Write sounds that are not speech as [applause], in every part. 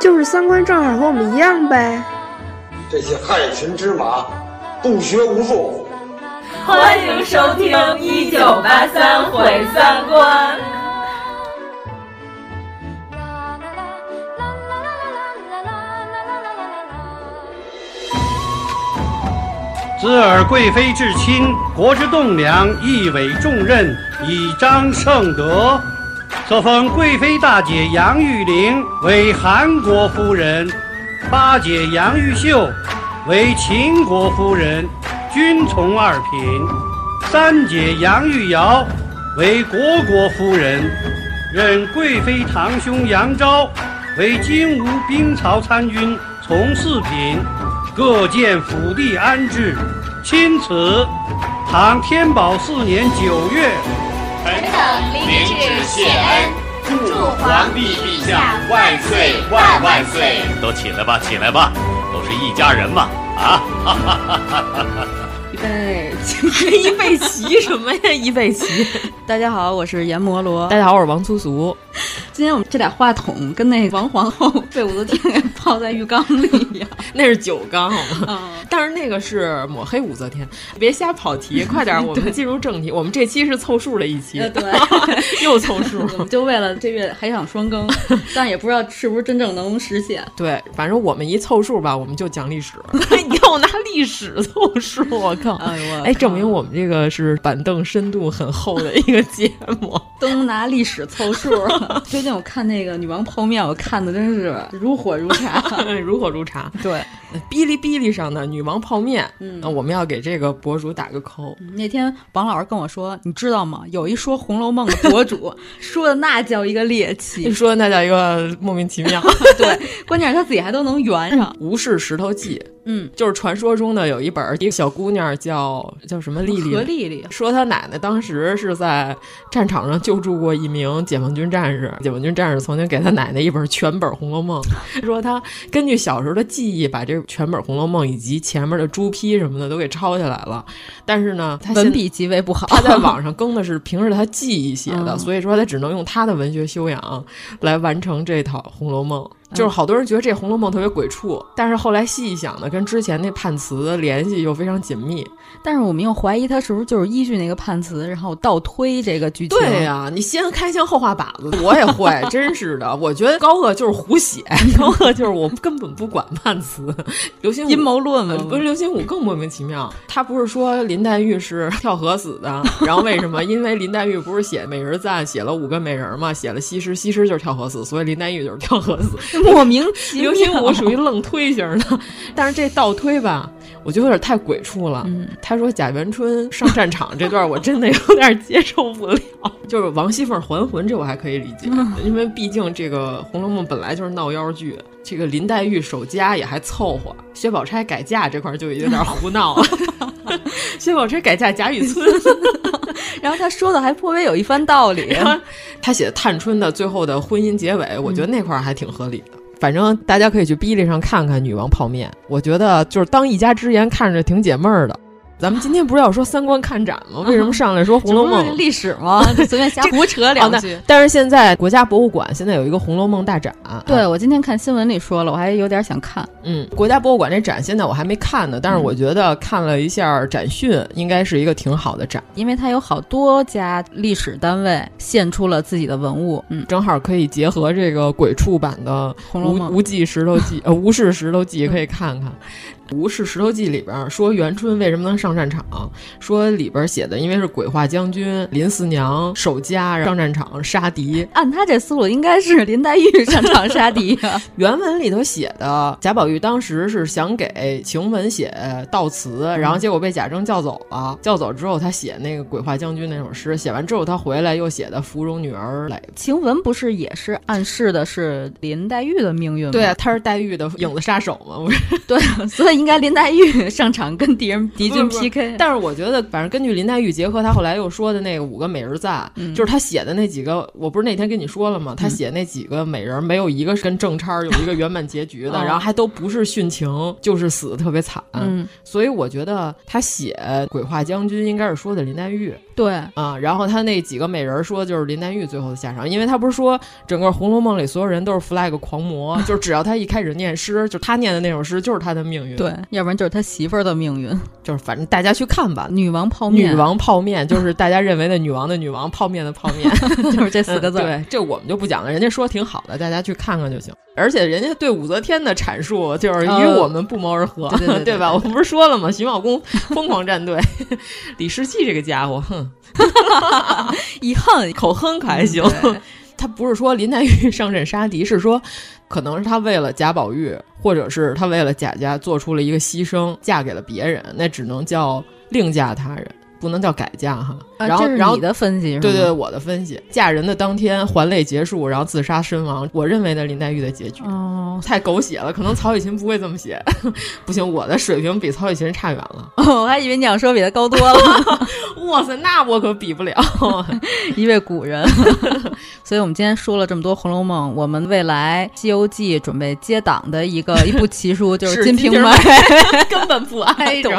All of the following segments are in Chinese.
就是三观正好和我们一样呗。这些害群之马，不学无术。欢迎收听《一九八三毁三观》。兹尔贵妃至亲，国之栋梁，一委重任，以彰圣德。册封贵妃大姐杨玉玲为韩国夫人，八姐杨玉秀为秦国夫人，均从二品。三姐杨玉瑶为国国夫人，任贵妃堂兄杨昭为金吾兵曹参军，从四品。各建府地安置。钦此，唐天宝四年九月，臣等领旨谢恩，祝皇帝陛下万岁万万岁！都起来吧，起来吧，都是一家人嘛！啊！哈哈哈哈哈！预备，一备齐什么呀？一备齐！大家好，我是阎摩罗。大家好，我是王粗俗。今天我们这俩话筒跟那王皇后被武则天给泡在浴缸里一样，[laughs] 那是酒缸好吗？但是那个是抹黑武则天，别瞎跑题，[laughs] 快点，我们进入正题。我们这期是凑数的一期，对，[laughs] 又凑数，我们就为了这月还想双更，但也不知道是不是真正能实现。对，反正我们一凑数吧，我们就讲历史，又拿历史凑数，我靠！哎证明我们这个是板凳深度很厚的一个节目，都能拿历史凑数。最近我看那个女王泡面，我看的真是如火如茶，[laughs] 如火如茶。对，哔哩哔哩上的女王泡面，嗯，我们要给这个博主打个扣。那天王老师跟我说，你知道吗？有一说《红楼梦》的博主 [laughs] 说的那叫一个猎奇，[laughs] 说的那叫一个莫名其妙。对，关键是他自己还都能圆上。吴氏石头记，嗯，就是传说中的有一本，一个小姑娘叫叫什么丽丽，何丽丽，说她奶奶当时是在战场上救助过一名解放军战士，解放军战士曾经给他奶奶一本全本《红楼梦》，[laughs] 说他根据小时候的记忆，把这全本《红楼梦》以及前面的朱批什么的都给抄下来了。但是呢，他文笔极为不好，他在网上更的是凭着他记忆写的，所以说他只能用他的文学修养来完成这套《红楼梦》。就是好多人觉得这《红楼梦》特别鬼畜，但是后来细一想呢，跟之前那判词联系又非常紧密。但是我们又怀疑他是不是就是依据那个判词，然后倒推这个剧情。对呀，你先开枪后画靶子，我也会，真是的。我觉得高鹗就是胡写，[laughs] 高鹗就是我根本不管判词。刘心武阴谋论嘛，不是刘心武更莫名其妙。他不是说林黛玉是跳河死的，[laughs] 然后为什么？因为林黛玉不是写美人赞写了五个美人嘛，写了西施，西施就是跳河死，所以林黛玉就是跳河死。[laughs] 莫名 [laughs] 其妙。刘心武属于愣推型的，[laughs] 但是这倒推吧。我觉得有点太鬼畜了。嗯，他说贾元春上战场这段，我真的有点接受不了。就是王熙凤还魂，这我还可以理解，因为毕竟这个《红楼梦》本来就是闹妖剧。这个林黛玉守家也还凑合，薛宝钗改嫁这块就有点胡闹了。薛宝钗改嫁贾雨村，然后他说的还颇为有一番道理。[laughs] 他写的探春的最后的婚姻结尾，我觉得那块儿还挺合理的。反正大家可以去哔哩上看看女王泡面，我觉得就是当一家之言，看着挺解闷儿的。咱们今天不是要说三观看展吗？为什么上来说《[laughs] 红楼梦》历史吗？[laughs] 就随便瞎胡扯两句。但是现在国家博物馆现在有一个《红楼梦》大展。对，我今天看新闻里说了，我还有点想看。嗯，国家博物馆这展现在我还没看呢，但是我觉得看了一下展讯，应该是一个挺好的展，因为它有好多家历史单位献出了自己的文物，嗯，正好可以结合这个鬼畜版的《红楼梦》无忌石头记呃无事石头记可以看看。《[laughs] 吴氏石头记》里边说元春为什么能上战场，说里边写的因为是鬼画将军林四娘守家 [laughs] 上战场杀敌。按他这思路，应该是林黛玉上场杀敌啊。原文里头写的贾宝玉当时是想给晴雯写悼词，然后结果被贾政叫走了。叫走之后，他写那个鬼画将军那首诗，写完之后他回来又写的芙蓉女儿来。晴雯不是也是暗示的是林黛玉的命运吗？对啊，她是黛玉的影子杀手嘛，不是？对，所以应该林黛玉 [laughs] 上场跟敌人敌军 PK。但是我觉得，反正根据林黛玉结合她后来又说的那个五个美人赞，嗯、就是她写的那几个，我不是那天跟你说了吗？她写那几个美人，没有一个是跟正差有一个圆满结局的，哦、然后还都不是殉情，就是死的特别惨。嗯，所以我觉得她写鬼画将军应该是说的林黛玉。对啊，然后他那几个美人说就是林黛玉最后的下场，因为他不是说整个《红楼梦》里所有人都是 flag 狂魔，[laughs] 就是只要他一开始念诗，就他念的那首诗就是他的命运。对，要不然就是他媳妇儿的命运。[laughs] 就是反正大家去看吧，女王泡面，女王泡面就是大家认为的女王的女王，泡面的泡面，[laughs] 就是这四个字、嗯。对，这我们就不讲了，人家说挺好的，大家去看看就行。而且人家对武则天的阐述就是与我们不谋而合，呃、对,对,对, [laughs] 对吧？我们不是说了吗？徐茂公疯狂站队，李世绩这个家伙，哼，一哼口哼可还行。他不是说林黛玉上阵杀敌，是说可能是他为了贾宝玉，或者是他为了贾家做出了一个牺牲，嫁给了别人，那只能叫另嫁他人。不能叫改嫁哈，啊、然后然后你的分析是对对，我的分析，嫁人的当天还泪结束，然后自杀身亡，我认为的林黛玉的结局。哦，太狗血了，可能曹雪芹不会这么写，[laughs] 不行，我的水平比曹雪芹差远了，[laughs] 哦、我还以为你想说比他高多了，[laughs] 哇塞，那我可比不了，一位古人，所以我们今天说了这么多《红楼梦》，我们未来《西游记》准备接档的一个一部奇书就是《金瓶梅》，根本不挨着。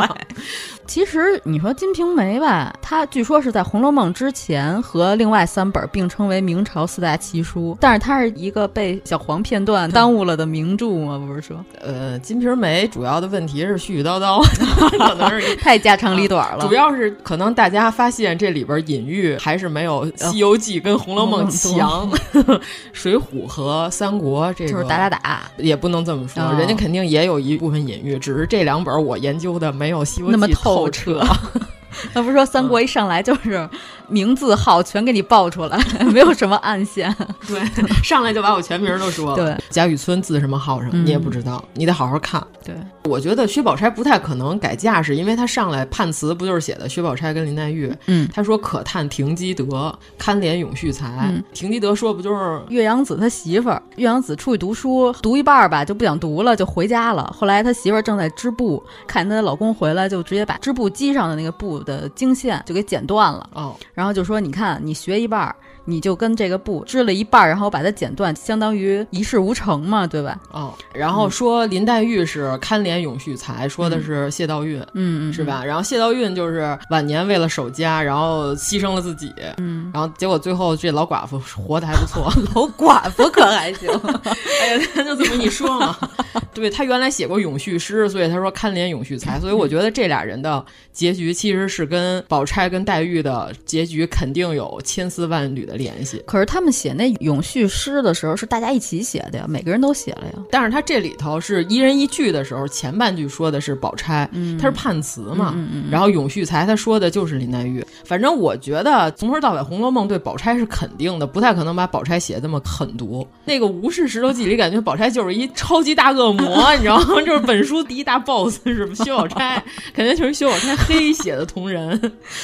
其实你说《金瓶梅》吧，它据说是在《红楼梦》之前和另外三本并称为明朝四大奇书，但是它是一个被小黄片段耽误了的名著嘛，不是说？呃，《金瓶梅》主要的问题是絮絮叨叨，[laughs] 可能是 [laughs] 太家长里短了。主要是可能大家发现这里边隐喻还是没有《西游记》跟《红楼梦》强，[laughs]《水浒》和《三国》这个就是打打打，也不能这么说，哦、人家肯定也有一部分隐喻，只是这两本我研究的没有《西游记》那么透。透彻，[laughs] 那不是说三国一上来就是名字号全给你报出来，[laughs] 没有什么暗线。[laughs] 对，上来就把我全名都说了。对，贾雨村字什么号什么、嗯、你也不知道，你得好好看。对，我觉得薛宝钗不太可能改嫁，是因为她上来判词不就是写的薛宝钗跟林黛玉？嗯，她说可叹停机德，堪怜永续才。嗯、停机德说不就是岳阳子他媳妇儿？岳阳子出去读书，读一半吧就不想读了，就回家了。后来他媳妇儿正在织布，看见她老公回来，就直接把织布机上的那个布的经线就给剪断了。哦，然后就说你看。你学一半儿，你就跟这个布织了一半，然后把它剪断，相当于一事无成嘛，对吧？哦，然后说林黛玉是堪怜永续才，说的是谢道韫，嗯嗯，是吧？然后谢道韫就是晚年为了守家，然后牺牲了自己，嗯，然后结果最后这老寡妇活得还不错，[laughs] 老寡妇可还行？[laughs] 哎呀，他就这么一说嘛。[laughs] 对他原来写过永续诗，所以他说堪怜永续才，所以我觉得这俩人的结局其实是跟宝钗跟黛玉的结局肯定有千丝万缕的联系。可是他们写那永续诗的时候是大家一起写的呀，每个人都写了呀。但是他这里头是一人一句的时候，前半句说的是宝钗，嗯、他是判词嘛，然后永续才他说的就是林黛玉。反正我觉得从头到尾《红楼梦》对宝钗是肯定的，不太可能把宝钗写这么狠毒。那个《吴氏石头记》里感觉宝钗就是一超级大恶魔，[laughs] 你知道吗？就是本书第一大 boss 是薛宝钗，感觉就是薛宝钗黑写的同人，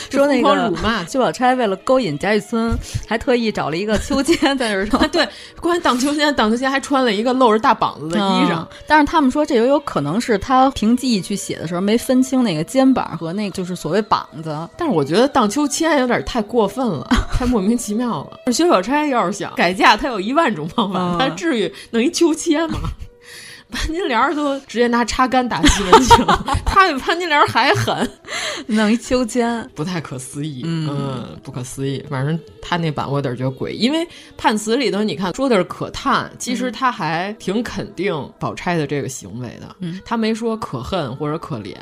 说那个辱骂薛宝钗为了勾引贾雨村，还特意找了一个 [laughs] 秋千在这穿，[laughs] 对，关于荡秋千，荡秋千还穿了一个露着大膀子的衣裳。嗯、但是他们说这也有可能是他凭记忆去写的时候没分清那个肩膀和那就是所谓膀子。但是我觉得荡秋千有点太过分了，[laughs] 太莫名其妙了。薛宝钗要是想改嫁，她有一万种方法，她、嗯、至于弄一秋千吗？潘金莲都直接拿插杆打西门庆，[laughs] 他比潘金莲还狠，弄一秋千，不太可思议，嗯,嗯，不可思议。反正他那版我有点觉得诡异，因为判词里头你看说的是可叹，其实他还挺肯定宝钗的这个行为的，嗯，他没说可恨或者可怜。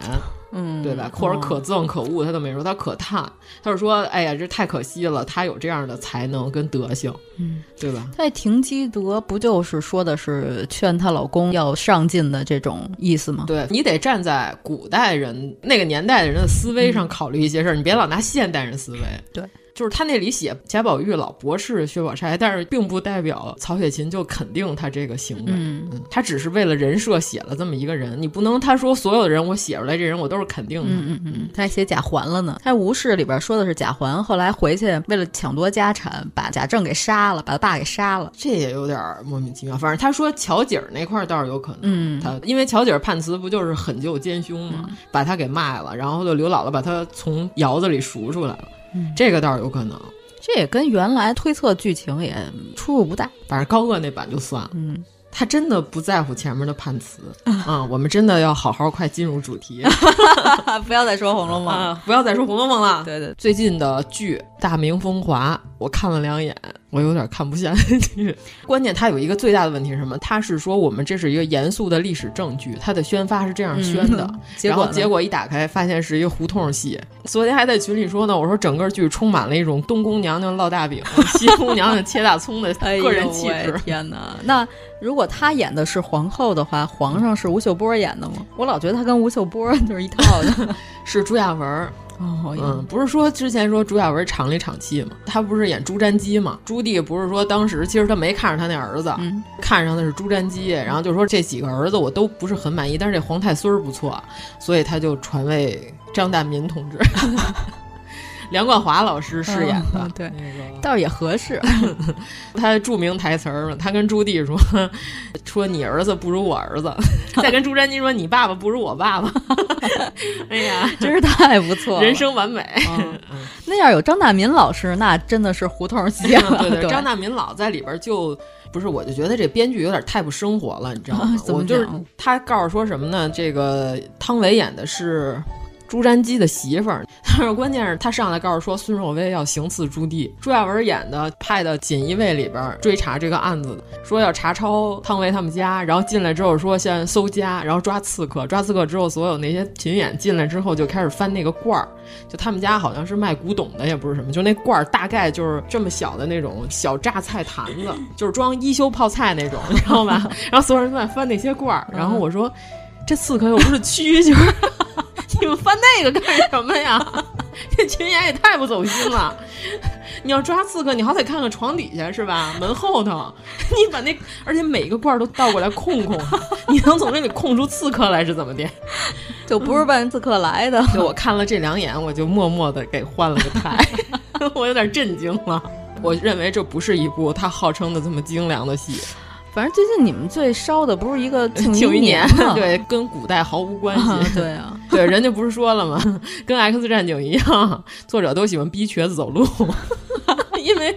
嗯，对吧？或者可憎可恶，他都没说，他可叹，他是说，哎呀，这太可惜了，他有这样的才能跟德行，嗯，对吧？他停机德不就是说的是劝她老公要上进的这种意思吗？对你得站在古代人那个年代的人的思维上考虑一些事儿，你别老拿现代人思维。对。就是他那里写贾宝玉老驳斥薛宝钗，但是并不代表曹雪芹就肯定他这个行为。嗯，他只是为了人设写了这么一个人，你不能他说所有的人我写出来这人我都是肯定的。嗯嗯嗯，他还写贾环了呢。他吴氏里边说的是贾环后来回去为了抢夺家产，把贾政给杀了，把他爸给杀了，这也有点莫名其妙。反正他说乔景那块倒是有可能，嗯，他因为乔景判词不就是狠救奸凶嘛，嗯、把他给卖了，然后就刘姥姥把他从窑子里赎出来了，嗯、这个倒是有可能。这也跟原来推测剧情也出入不大，反正高鹗那版就算了。嗯，他真的不在乎前面的判词啊、嗯！我们真的要好好快进入主题，[laughs] 不要再说《红楼梦》啊，不要再说《红楼梦》了。对对，最近的剧《大明风华》，我看了两眼，我有点看不下去。[laughs] 关键它有一个最大的问题是什么？它是说我们这是一个严肃的历史证据，它的宣发是这样宣的，[laughs] 嗯、然后结果一打开，发现是一个胡同戏。昨天还在群里说呢，我说整个剧充满了一种东宫娘娘烙大饼、西宫娘娘切大葱的个人气质。哎、天哪！那如果她演的是皇后的话，皇上是吴秀波演的吗？我老觉得她跟吴秀波 [laughs] 就是一套的，是朱亚文。哦，嗯，不是说之前说朱亚文长里长气嘛，他不是演朱瞻基嘛？朱棣不是说当时其实他没看上他那儿子，嗯、看上的是朱瞻基，然后就说这几个儿子我都不是很满意，但是这皇太孙儿不错，所以他就传位张大民同志。[laughs] 梁冠华老师饰演的，嗯、对，那个倒也合适。[laughs] 他著名台词儿嘛，他跟朱棣说：“说你儿子不如我儿子。[laughs] ”再跟朱瞻基说：“你爸爸不如我爸爸。[laughs] ”哎呀，真是太不错，人生完美。嗯、那要有张大民老师，那真的是胡同戏了。对对，张大民老在里边就不是，我就觉得这编剧有点太不生活了，你知道吗？我就是他告诉说什么呢？这个汤唯演的是。朱瞻基的媳妇儿，[laughs] 但是关键是他上来告诉说孙若薇要行刺朱棣，朱亚文演的派的锦衣卫里边追查这个案子，说要查抄汤唯他们家，然后进来之后说先搜家，然后抓刺客，抓刺客之后，所有那些群演进来之后就开始翻那个罐儿，就他们家好像是卖古董的，也不是什么，就那罐儿大概就是这么小的那种小榨菜坛子，就是装一休泡菜那种，你知道吧？[laughs] 然后所有人都在翻那些罐儿，然后我说这刺客又不是蛐蛐。你们翻那个干什么呀？[laughs] 这群演也太不走心了！你要抓刺客，你好歹看看床底下是吧？门后头，[laughs] 你把那而且每个罐都倒过来控控，你能从那里控出刺客来是怎么的？[laughs] 就不是奔刺客来的。就我看了这两眼，我就默默的给换了个台，我有点震惊了。我认为这不是一部他号称的这么精良的戏。反正最近你们最烧的不是一个 [laughs] 庆余年吗？[laughs] 对，跟古代毫无关系。啊 [laughs] 对啊，对，人家不是说了吗？跟 X 战警一样，作者都喜欢逼瘸子走路，因为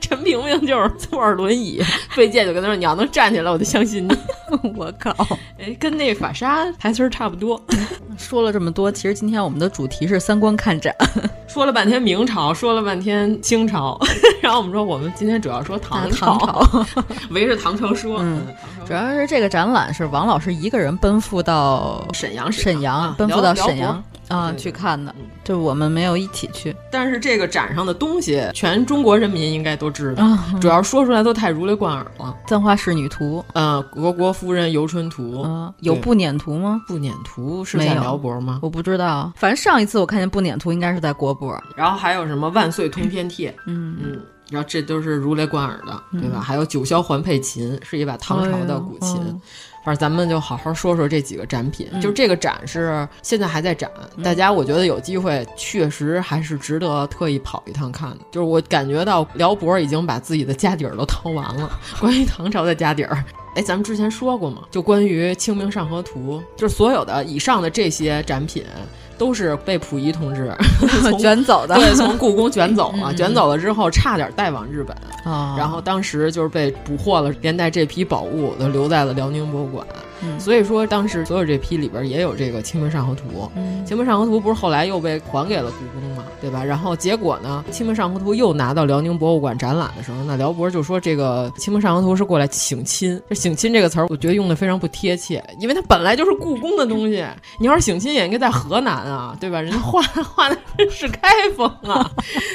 陈萍萍就是坐着轮椅，费介就跟他说：“你要能站起来，我就相信你。[laughs] ”我靠！哎，跟那法沙台词差不多。[laughs] 说了这么多，其实今天我们的主题是三观看展。[laughs] 说了半天明朝，说了半天清朝，然后我们说我们今天主要说唐唐朝，围着唐朝说。嗯，主要是这个展览是王老师一个人奔赴到沈阳，沈阳啊奔赴到沈阳啊对去看的，就我们没有一起去。但是这个展上的东西，全中国人民应该都知道，啊主要说出来都太如雷贯耳了。《簪花仕女图》呃，《俄国夫人游春图》啊，有对步辇图吗？不辇图是在辽博吗？我不知道，反正上一次我看见不辇图应该是在国博。然后还有什么万岁通天帖，嗯嗯，然后这都是如雷贯耳的，对吧？还有九霄环佩琴，是一把唐朝的古琴。反正咱们就好好说说这几个展品，嗯就是这个展是现在还在展，大家我觉得有机会确实还是值得特意跑一趟看的。就是我感觉到辽博已经把自己的家底儿都掏完了，关于唐朝的家底儿。哎，咱们之前说过嘛，就关于《清明上河图》，就是所有的以上的这些展品，都是被溥仪同志 [laughs] 卷走的，对，从故宫卷走了，嗯。卷走了之后差点带往日本，哦。然后当时就是被捕获了，连带这批宝物都留在了辽宁博物馆。嗯所以说，当时所有这批里边也有这个《清明上河图》。嗯清明上河图》不是后来又被还给了故宫嘛，对吧？然后结果呢，《清明上河图》又拿到辽宁博物馆展览的时候，那辽博就说这个《清明上河图》是过来省亲。这“省亲”这个词儿，我觉得用的非常不贴切，因为它本来就是故宫的东西。[laughs] 你要是省亲，也应该在河南啊，对吧？人家画画的是开封啊，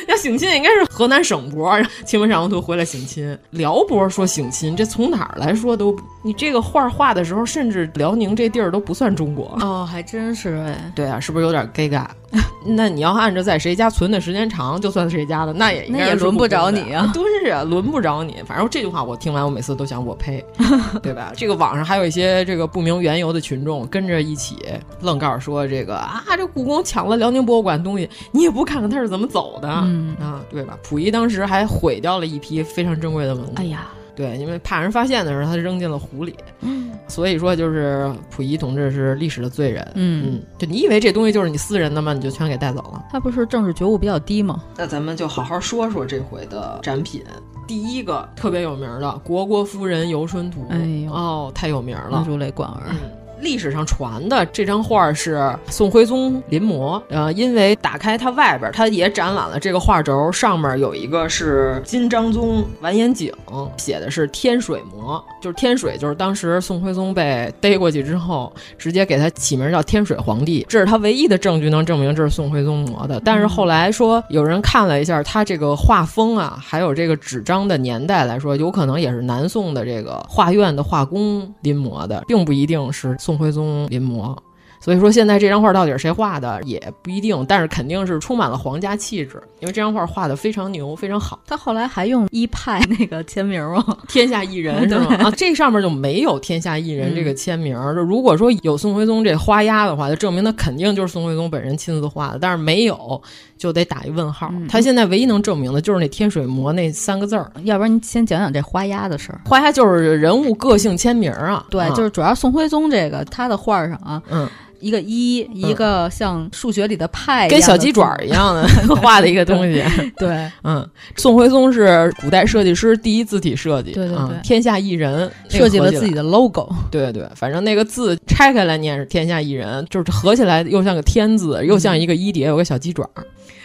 要省亲也应该是河南省博。《清明上河图》回来省亲，辽博说省亲，这从哪儿来说都，你这个画画的时候，甚至辽宁这地儿都不算中国。哦，还真是哎。对啊，是不是有点尴尬？[laughs] 那你要按照在谁家存的时间长，就算谁家的，那也那也轮不着你啊。[laughs] 对啊，轮不着你。反正这句话我听完，我每次都想我呸，[laughs] 对吧？这个网上还有一些这个不明缘由的群众跟着一起愣告诉说这个啊，这故宫抢了辽宁博物馆东西，你也不看看他是怎么走的、嗯、啊，对吧？溥仪当时还毁掉了一批非常珍贵的文物。哎呀。对，因为怕人发现的时候，他扔进了湖里。嗯，所以说就是溥仪同志是历史的罪人。嗯嗯，就你以为这东西就是你私人的吗？你就全给带走了。他不是政治觉悟比较低吗？那咱们就好好说说这回的展品。第一个特别有名的《虢国夫人游春图》，哎呦，哦，太有名了，如雷贯耳。嗯历史上传的这张画是宋徽宗临摹，呃，因为打开它外边，它也展览了这个画轴，上面有一个是金章宗完颜景写的是天水摹，就是天水，就是当时宋徽宗被逮过去之后，直接给他起名叫天水皇帝，这是他唯一的证据能证明这是宋徽宗摹的。但是后来说有人看了一下他这个画风啊，还有这个纸张的年代来说，有可能也是南宋的这个画院的画工临摹的，并不一定是宋。宋徽宗临摹，所以说现在这张画到底是谁画的也不一定，但是肯定是充满了皇家气质，因为这张画画的非常牛，非常好。他后来还用一派那个签名吗？[laughs] 天下艺人是吗？[laughs] 啊，这上面就没有天下艺人这个签名。嗯、如果说有宋徽宗这花押的话，就证明他肯定就是宋徽宗本人亲自画的，但是没有。就得打一问号。嗯、他现在唯一能证明的就是那天水魔那三个字儿。要不然您先讲讲这花押的事儿。花押就是人物个性签名啊。对，啊、就是主要宋徽宗这个他的画上啊，嗯，一个一，一个像数学里的派，跟小鸡爪一样的 [laughs] 画的一个东西。[laughs] 对，[laughs] 嗯，宋徽宗是古代设计师第一字体设计。对对对，嗯、天下一人设计了自己的 logo。对对，反正那个字拆开来念是天下一人，就是合起来又像个天字，又像一个一叠有个小鸡爪。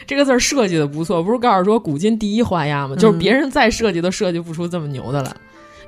这个字儿设计的不错，不是告诉说古今第一画押吗？嗯就是别人再设计都设计不出这么牛的来，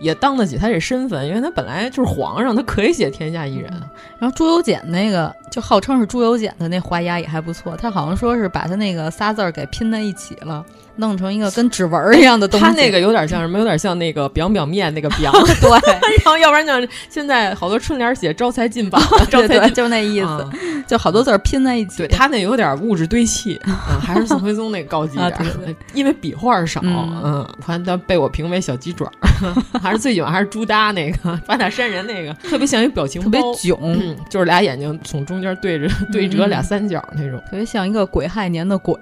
也当得起他这身份，因为他本来就是皇上，他可以写天下一人。然后朱由检那个就号称是朱由检的那画押也还不错，他好像说是把他那个仨字儿给拼在一起了。弄成一个跟指纹一样的东西，他那个有点像什么？有点像那个表表面那个表，[laughs] 对。[laughs] 然后要不然就是现在好多春联写招财进宝，[laughs] 招财对，就那意思，嗯、就好多字儿拼在一起。对他那有点物质堆砌。啊，还是宋徽宗那个高级一点，啊、对对因为笔画少。嗯，嗯反正被我评为小鸡爪，还是最喜欢还是朱耷那个八大山人那个，特别像一表情包，特别囧、嗯，就是俩眼睛从中间对着对折俩三角那种，特别像一个癸亥年的癸。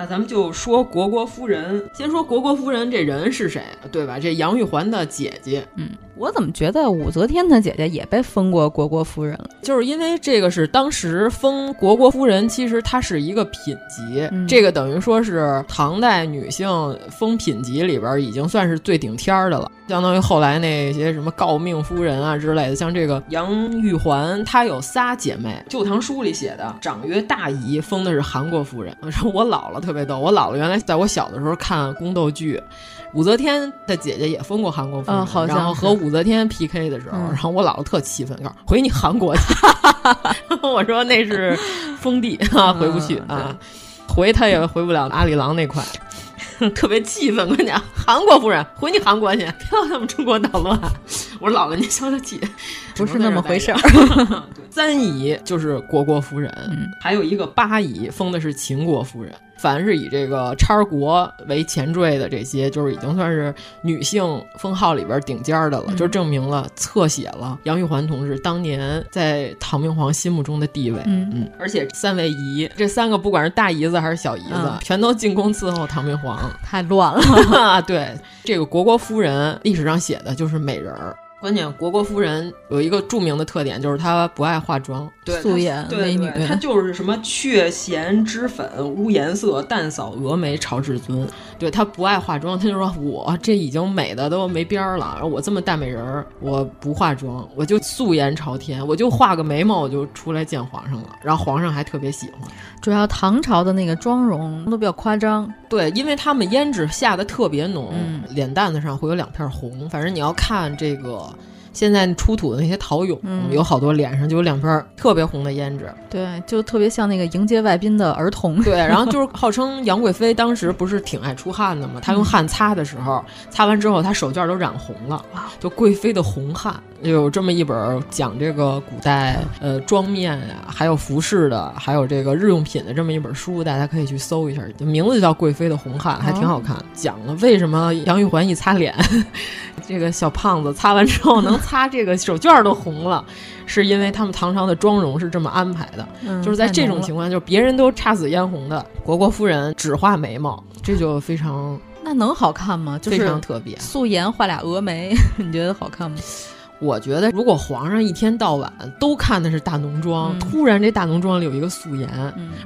那咱们就说国国夫人，先说国国夫人这人是谁，对吧？这杨玉环的姐姐。嗯，我怎么觉得武则天的姐姐也被封过国国夫人了？就是因为这个是当时封国国夫人，其实它是一个品级，嗯、这个等于说是唐代女性封品级里边已经算是最顶天儿的了，相当于后来那些什么诰命夫人啊之类的。像这个杨玉环，她有仨姐妹，《旧唐书》里写的，长曰大姨，封的是韩国夫人。[laughs] 我说我姥姥特别逗，我姥姥原来在我小的时候看宫斗剧。武则天的姐姐也封过韩国夫人，嗯、好然后和武则天 PK 的时候，嗯、然后我姥姥特气愤，告诉回你韩国去。[laughs] 我说那是封地啊，回不去嗯、啊，回他也回不了阿里郎那块，[laughs] 特别气愤。我跟你讲，韩国夫人回你韩国去，不要他们中国捣乱。[laughs] 我说姥姥，您消消气，不是那么回事儿。三姨就是国国夫人，嗯、还有一个八姨封的是秦国夫人。凡是以这个叉国为前缀的这些，就是已经算是女性封号里边顶尖的了，嗯、就证明了侧写了杨玉环同志当年在唐明皇心目中的地位。嗯嗯，而且三位姨，这三个不管是大姨子还是小姨子，嗯、全都进宫伺候唐明皇，太乱了。[laughs] 对，这个国国夫人历史上写的就是美人儿。关键虢国夫人有一个著名的特点，就是她不爱化妆，素颜美女。她就是什么却嫌脂粉污颜色，淡扫蛾眉朝至尊。对她不爱化妆，她就说我这已经美的都没边儿了，我这么大美人儿，我不化妆，我就素颜朝天，我就画个眉毛，我就出来见皇上了。然后皇上还特别喜欢。主要唐朝的那个妆容都比较夸张，对，因为他们胭脂下的特别浓，脸蛋子上会有两片红。反正你要看这个。现在出土的那些陶俑，有好多脸上就有两片特别红的胭脂，对，就特别像那个迎接外宾的儿童。对，然后就是号称杨贵妃当时不是挺爱出汗的吗？[laughs] 她用汗擦的时候，擦完之后她手绢都染红了，就贵妃的红汗。有这么一本讲这个古代呃妆面呀，还有服饰的，还有这个日用品的这么一本书，大家可以去搜一下，名字就叫《贵妃的红汗》，还挺好看，讲了为什么杨玉环一擦脸，这个小胖子擦完之后能擦这个手绢都红了，是因为他们唐朝的妆容是这么安排的，就是在这种情况，就是别人都姹紫嫣红的，国国夫人只画眉毛，这就非常那能好看吗？就是非常特别，素颜画俩峨眉，[laughs] 你觉得好看吗？我觉得，如果皇上一天到晚都看的是大浓妆，突然这大浓妆里有一个素颜，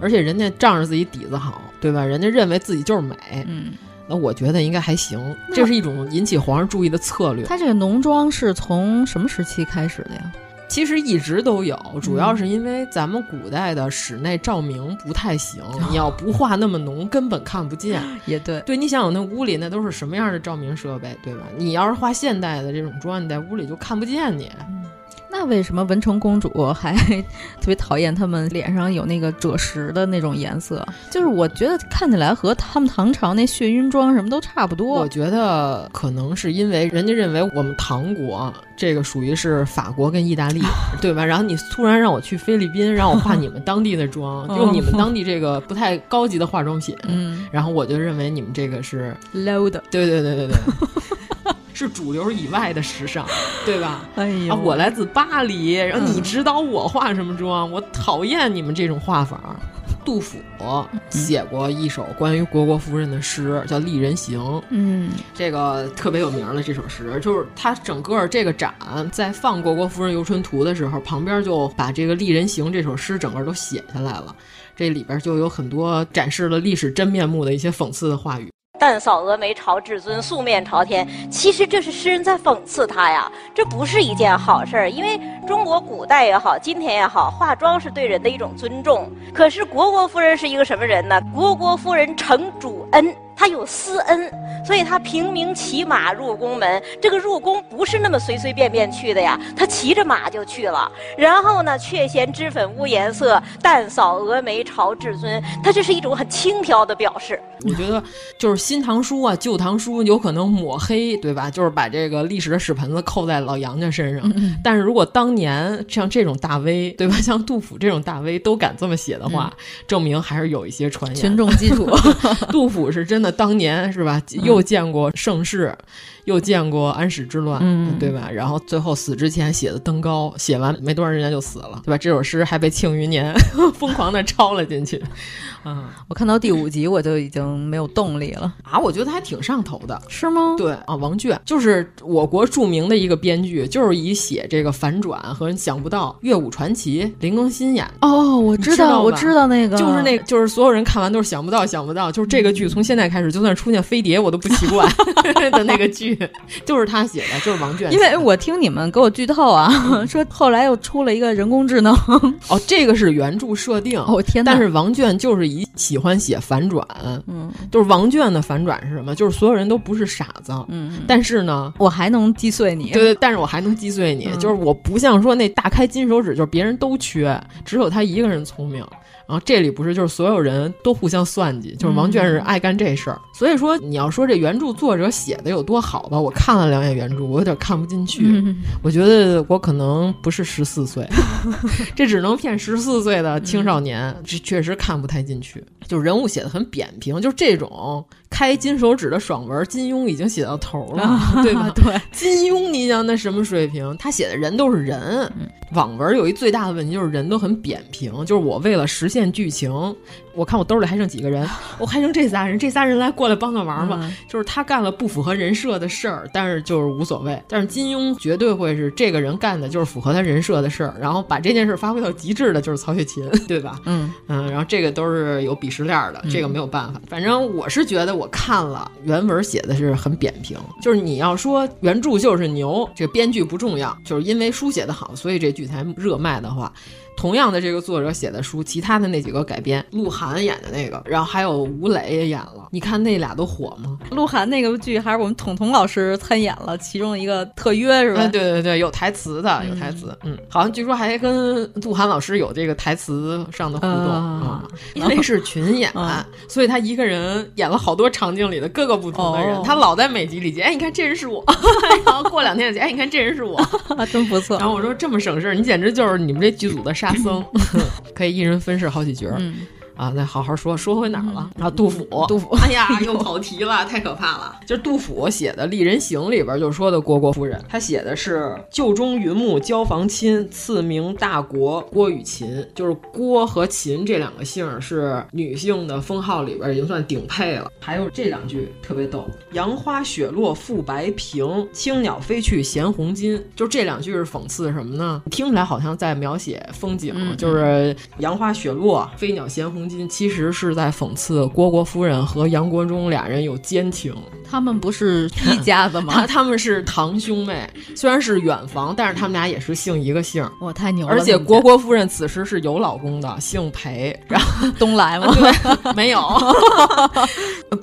而且人家仗着自己底子好，对吧？人家认为自己就是美，那我觉得应该还行。这是一种引起皇上注意的策略。他这个浓妆是从什么时期开始的呀？其实一直都有，主要是因为咱们古代的室内照明不太行，你要不画那么浓，根本看不见。[laughs] 也对，对，你想想那屋里那都是什么样的照明设备，对吧？你要是画现代的这种妆，你在屋里就看不见你。那为什么文成公主还 [laughs] 特别讨厌他们脸上有那个赭石的那种颜色？就是我觉得看起来和他们唐朝那血晕妆什么都差不多。我觉得可能是因为人家认为我们唐国这个属于是法国跟意大利，[laughs] 对吧？然后你突然让我去菲律宾，让我化你们当地的妆，[laughs] 用你们当地这个不太高级的化妆品，嗯，然后我就认为你们这个是 low 的。对对对对对。是主流以外的时尚，对吧？[laughs] 哎呀，我来自巴黎，然后你指导我化什么妆？我讨厌你们这种画法。杜甫写过一首关于虢国夫人的诗，叫《丽人行》。嗯，这个特别有名的这首诗，就是他整个这个展在放《虢国夫人游春图》的时候，旁边就把这个《丽人行》这首诗整个都写下来了。这里边就有很多展示了历史真面目的一些讽刺的话语。淡扫峨眉朝至尊，素面朝天。其实这是诗人在讽刺他呀，这不是一件好事儿。因为中国古代也好，今天也好，化妆是对人的一种尊重。可是虢国夫人是一个什么人呢？虢国夫人承主恩。他有私恩，所以他平民骑马入宫门。这个入宫不是那么随随便便去的呀，他骑着马就去了。然后呢，却嫌脂粉污颜色，淡扫蛾眉朝至尊。他这是一种很轻佻的表示。我觉得就是《新唐书》啊，《旧唐书》有可能抹黑，对吧？就是把这个历史的屎盆子扣在老杨家身上。但是如果当年像这种大 V，对吧？[laughs] 像杜甫这种大 V 都敢这么写的话，证明还是有一些传言。群众基础，[laughs] 杜甫是真的。当年是吧？又见过盛世，又见过安史之乱，对吧？然后最后死之前写的登高，写完没多长时间就死了，对吧？这首诗还被庆余年 [laughs] 疯狂的抄了进去。嗯，我看到第五集我就已经没有动力了。啊！我觉得还挺上头的，是吗？对啊，王倦就是我国著名的一个编剧，就是以写这个反转和想不到《乐舞传奇》，林更新演哦，我知道，我知道那个，就是那，就是所有人看完都是想不到，想不到，就是这个剧从现在开始，就算出现飞碟我都不奇怪。[laughs] 的那个剧，就是他写的，就是王倦。因为我听你们给我剧透啊，[laughs] 说后来又出了一个人工智能。哦，这个是原著设定哦天，但是王倦就是以喜欢写反转，嗯，就是王倦的反转是什么？就是所有人都不是傻子，嗯，但是呢，我还能击碎你，对对，但是我还能击碎你，就是我不像说那大开金手指，就是别人都缺，只有他一个人聪明。然后这里不是就是所有人都互相算计，就是王倦是爱干这事儿。所以说你要说这原著作者写的有多好吧，我看了两眼原著，我有点看不进去。[laughs] 我觉得我可能不是十四岁，[laughs] 这只能骗十四岁的青少年，这确实看不太进去。就人物写的很扁平，就这种开金手指的爽文，金庸已经写到头了，[laughs] 对吧？[laughs] 对，金庸你想那什么水平？他写的人都是人，网文有一最大的问题就是人都很扁平，就是我为了实现剧情。我看我兜里还剩几个人，[laughs] 我还剩这仨人，这仨人来过来帮个忙吧。嗯就是他干了不符合人设的事儿，但是就是无所谓。但是金庸绝对会是这个人干的就是符合他人设的事儿，然后把这件事发挥到极致的，就是曹雪芹，对吧？嗯嗯，然后这个都是有鄙视链的，这个没有办法。反正我是觉得我看了原文写的是很扁平，就是你要说原著就是牛，这个编剧不重要，就是因为书写的好，所以这剧才热卖的话。同样的这个作者写的书，其他的那几个改编，鹿晗演的那个，然后还有吴磊也演了，你看那俩都火吗？鹿晗那个剧还是我们彤彤老师参演了其中一个特约是吧？哎，对对对，有台词的，有台词，嗯，好像据说还跟鹿晗老师有这个台词上的互动啊，因为是群演，所以他一个人演了好多场景里的各个不同的人，他老在每集里接，哎，你看这人是我，[laughs] 然后过两天就哎，你看这人是我，[laughs] 真不错。然后我说这么省事，你简直就是你们这剧组的沙僧，[laughs] 可以一人分饰好几角。嗯啊，那好好说，说回哪儿了？然后杜甫，杜甫，哎呀，[laughs] 又跑题了，太可怕了。就是杜甫写的《丽人行》里边就说的虢国夫人，他写的是旧中云木交房亲，赐名大国郭与秦，就是郭和秦这两个姓是女性的封号里边已经算顶配了。还有这两句特别逗：杨花雪落复白苹，青鸟飞去衔红巾。就这两句是讽刺什么呢？听起来好像在描写风景，嗯、就是杨花雪落，飞鸟衔红。其实是在讽刺虢国夫人和杨国忠俩人有奸情。[laughs] 他们不是一家子吗？他 [laughs] 他们是堂兄妹，虽然是远房，但是他们俩也是姓一个姓。哇，太牛了！而且虢国夫人此时是有老公的，姓裴。然后东来吗？[laughs] 对，没有。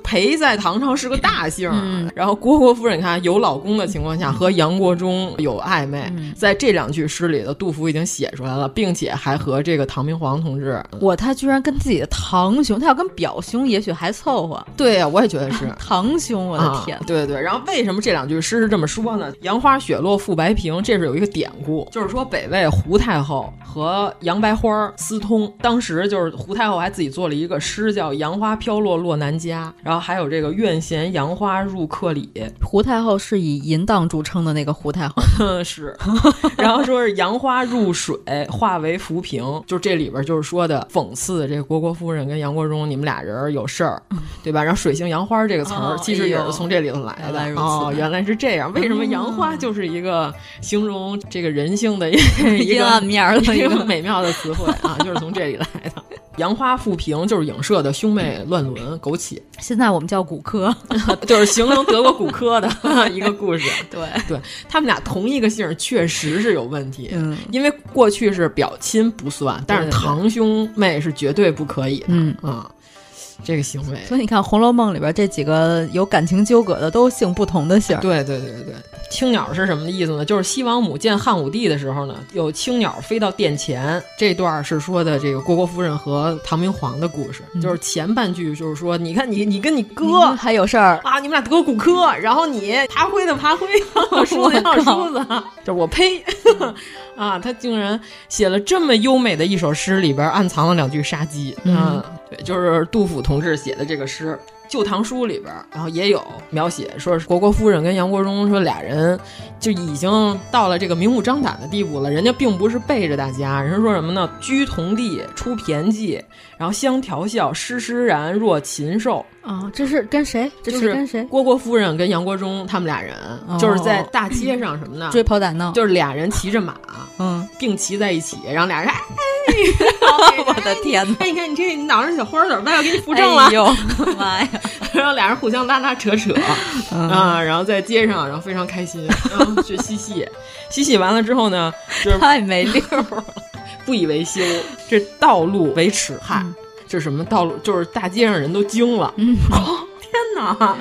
裴在唐朝是个大姓。嗯、然后虢国夫人看有老公的情况下和杨国忠有暧昧，嗯、在这两句诗里的杜甫已经写出来了，并且还和这个唐明皇同志。我，他居然跟自己的堂兄，他要跟表兄也许还凑合。对呀、啊，我也觉得是 [laughs] 堂兄，我的天！啊、对对，然后为什么这两句诗是这么说呢？杨花雪落覆白萍，这是有一个典故，就是说北魏胡太后和杨白花私通，当时就是胡太后还自己做了一个诗叫“杨花飘落落南家”，然后还有这个“愿衔杨花入客里”。胡太后是以淫荡著称的那个胡太后，[laughs] 是。然后说是杨花入水化为浮萍，就这里边就是说的讽刺这个虢国夫人跟杨国忠你们俩人有事儿，对吧？然后水性杨花这个词儿、哦、其实也是从这里头来的。来哦，原来是这样。为什么杨花就是一个形容这个人性的一 [laughs] 阴暗面的一个美妙的词汇啊？就是从这里来的。杨花复萍就是影射的兄妹乱伦苟且。[laughs] 现在我们叫骨科，[laughs] 就是形容德国骨科的 [laughs] 一个故事。对对，他们俩同一个姓确实是有问题。嗯，因为过去是表亲不算，但是堂兄妹是绝对不可以的。嗯啊。这个行为，所以你看《红楼梦》里边这几个有感情纠葛的都姓不同的姓。对对对对，青鸟是什么意思呢？就是西王母见汉武帝的时候呢，有青鸟飞到殿前。这段是说的这个虢国夫人和唐明皇的故事，嗯、就是前半句就是说，你看你你跟你哥还有事儿啊，你们俩得骨科，然后你爬灰的爬灰，梳子要梳子，就是我呸 [laughs] 啊！他竟然写了这么优美的一首诗，里边暗藏了两句杀机啊！嗯、对，就是杜甫同志写的这个诗。《旧唐书》里边，然后也有描写，说是虢国夫人跟杨国忠说俩人就已经到了这个明目张胆的地步了。人家并不是背着大家，人家说什么呢？居同地，出骈骑，然后相调笑，施施然若禽兽。啊、哦，这是跟谁？这是跟谁？虢国夫人跟杨国忠他们俩人，哦、就是在大街上什么呢？追跑打闹，就是俩人骑着马，嗯，并骑在一起，然后俩人，哎，[laughs] 我的天哪！哎，你看你这脑上小花怎么办？我给你扶正了。哎呦，[laughs] 妈呀！然后俩人互相拉拉扯扯、嗯、啊，然后在街上，然后非常开心，然后去嬉戏，嬉戏完了之后呢，就是太没溜了，不以为羞。[laughs] 这道路为耻害，嗯、这什么道路？就是大街上人都惊了，嗯，哦，天哪！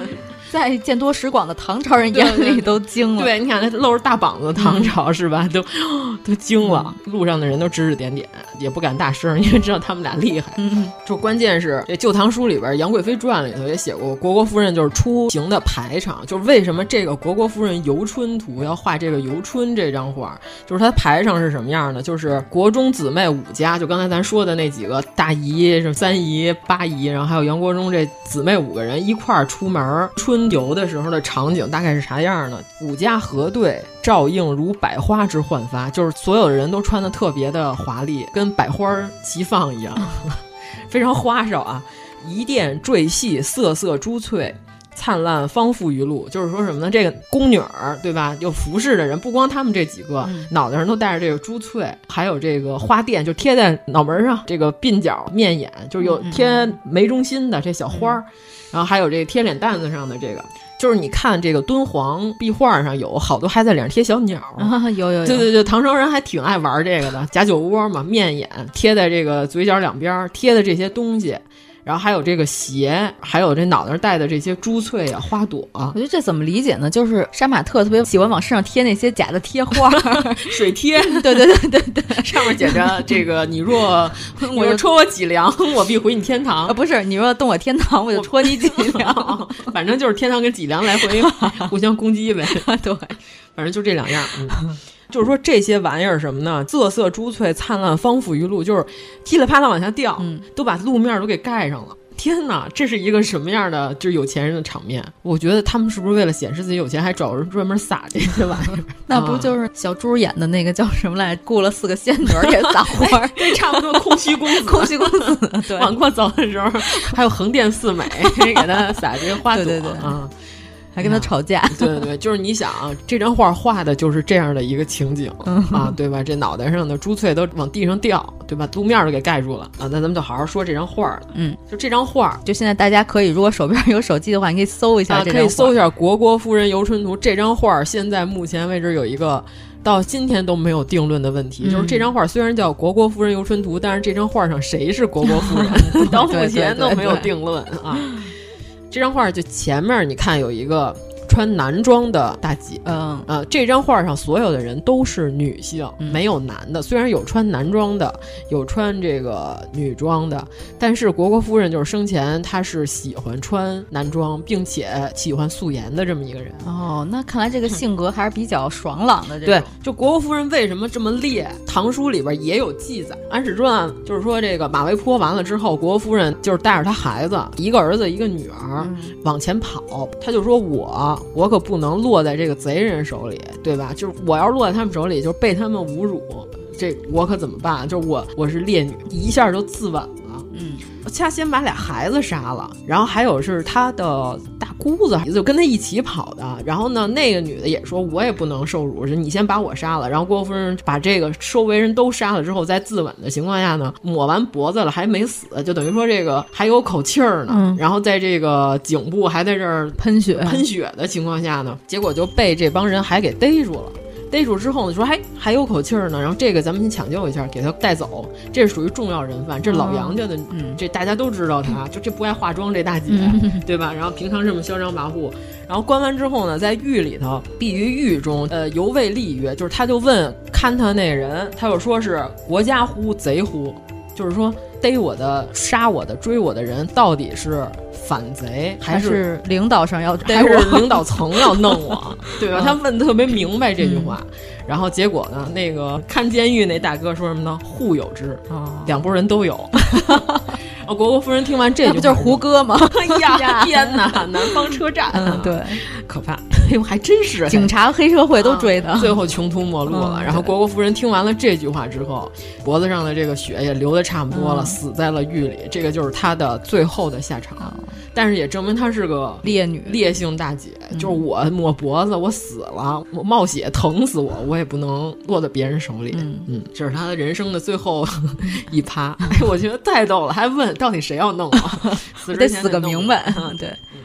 在见多识广的唐朝人眼里都惊了。对，你看那露着大膀子的唐朝、嗯、是吧？都 [gasps] 都惊了，嗯、路上的人都指指点点，也不敢大声，[laughs] 因为知道他们俩厉害。嗯，就关键是这《旧唐书》里边《杨贵妃传》里头也写过，虢国夫人就是出行的排场，就是为什么这个虢国夫人游春图要画这个游春这张画，就是它排场是什么样的？就是国中姊妹五家，就刚才咱说的那几个大姨、是三姨、八姨，然后还有杨国忠这姊妹五个人一块儿出门春游的时候的场景大概是啥样呢？五家合对，照应如百花之焕发，就是所有的人都穿的特别的华丽，跟百花齐放一样。[laughs] 非常花哨啊！一殿缀戏，瑟瑟珠翠。灿烂方富于露，就是说什么呢？这个宫女儿，对吧？有服饰的人，不光他们这几个，嗯、脑袋上都戴着这个珠翠，还有这个花钿，就贴在脑门上，这个鬓角、面眼，就是有贴眉中心的这小花儿，嗯、然后还有这个贴脸蛋子上的这个。就是你看这个敦煌壁画上有好多还在脸上贴小鸟，啊、有有有，对对对，唐朝人还挺爱玩这个的，假酒窝嘛，面眼贴在这个嘴角两边贴的这些东西。然后还有这个鞋，还有这脑袋戴的这些珠翠啊、花朵、啊。我觉得这怎么理解呢？就是杀马特特别喜欢往身上贴那些假的贴花、[laughs] 水贴，对对对对对，[laughs] 上面写着这个“你若 [laughs] 我就戳我脊梁，我必回你天堂”。啊，不是，你若动我天堂，我就戳你脊梁。反正就是天堂跟脊梁来回互相攻击呗。对，反正就这两样。嗯就是说这些玩意儿什么呢？色色珠翠，灿烂芳肤于路，就是噼里啪啦往下掉，嗯、都把路面都给盖上了。天哪，这是一个什么样的就是有钱人的场面？我觉得他们是不是为了显示自己有钱，还找人专门撒这些玩意儿？[laughs] 那不就是小猪演的那个叫什么来？雇了四个仙女给撒花，[laughs] 对，差不多。空虚公子，空虚公子，对，[laughs] 往过走的时候，还有横店四美给他撒这些花朵，对对对啊。还跟他吵架，[laughs] 对对对，就是你想啊，这张画画的就是这样的一个情景、嗯、啊，对吧？这脑袋上的珠翠都往地上掉，对吧？路面都给盖住了啊。那咱们就好好说这张画了。嗯，就这张画，就现在大家可以，如果手边有手机的话，你可以搜一下、啊，可以搜一下《国国夫人游春图》这张画。现在目前为止有一个到今天都没有定论的问题，嗯、就是这张画虽然叫《国国夫人游春图》，但是这张画上谁是国国夫人 [laughs] [laughs] 到目前都没有定论啊。这张画就前面你看有一个。穿男装的大姐，嗯呃，这张画上所有的人都是女性，嗯、没有男的。虽然有穿男装的，有穿这个女装的，但是国国夫人就是生前她是喜欢穿男装，并且喜欢素颜的这么一个人。哦，那看来这个性格还是比较爽朗的。对，就国国夫人为什么这么烈？唐书里边也有记载，《安史传》就是说这个马嵬坡完了之后，国国夫人就是带着她孩子，一个儿子一个女儿、嗯、往前跑，她就说我。我可不能落在这个贼人手里，对吧？就是我要落在他们手里，就被他们侮辱，这我可怎么办？就是我我是烈女，一下就自刎了。嗯，他先把俩孩子杀了，然后还有是他的大姑子，就跟他一起跑的。然后呢，那个女的也说，我也不能受辱，是你先把我杀了。然后郭夫人把这个周围人都杀了之后，在自刎的情况下呢，抹完脖子了还没死，就等于说这个还有口气儿呢。嗯、然后在这个颈部还在这儿喷血喷血的情况下呢，结果就被这帮人还给逮住了。逮住之后呢，说还还有口气儿呢，然后这个咱们先抢救一下，给他带走。这是属于重要人犯，这是老杨家的，嗯，这大家都知道他，[laughs] 就这不爱化妆这大姐，嗯、对吧？然后平常这么嚣张跋扈，然后关完之后呢，在狱里头必于狱中，呃，犹未立曰，就是他就问看他那人，他又说是国家乎贼乎，就是说逮我的、杀我的、追我的人到底是。反贼还是领导上要还是领导层要弄我，[laughs] 对吧？他问的特别明白这句话，嗯、然后结果呢，那个看监狱那大哥说什么呢？互有之，哦、两拨人都有。[laughs] 哦，国国夫人听完这句，不就是胡歌吗？[laughs] [laughs] 哎呀，天哪！南方车站，嗯，对，可怕。哎呦，还真是，警察、黑社会都追他，啊、最后穷途末路了。嗯、然后国国夫人听完了这句话之后，脖子上的这个血也流的差不多了，嗯、死在了狱里。这个就是她的最后的下场。但是也证明她是个烈女、烈性大姐。嗯、就是我抹脖子，我死了，我冒血疼死我，我也不能落在别人手里。嗯嗯，这是她的人生的最后 [laughs] 一趴。哎，我觉得太逗了，还问到底谁要弄啊，[laughs] 死得死个明白。[laughs] 对。嗯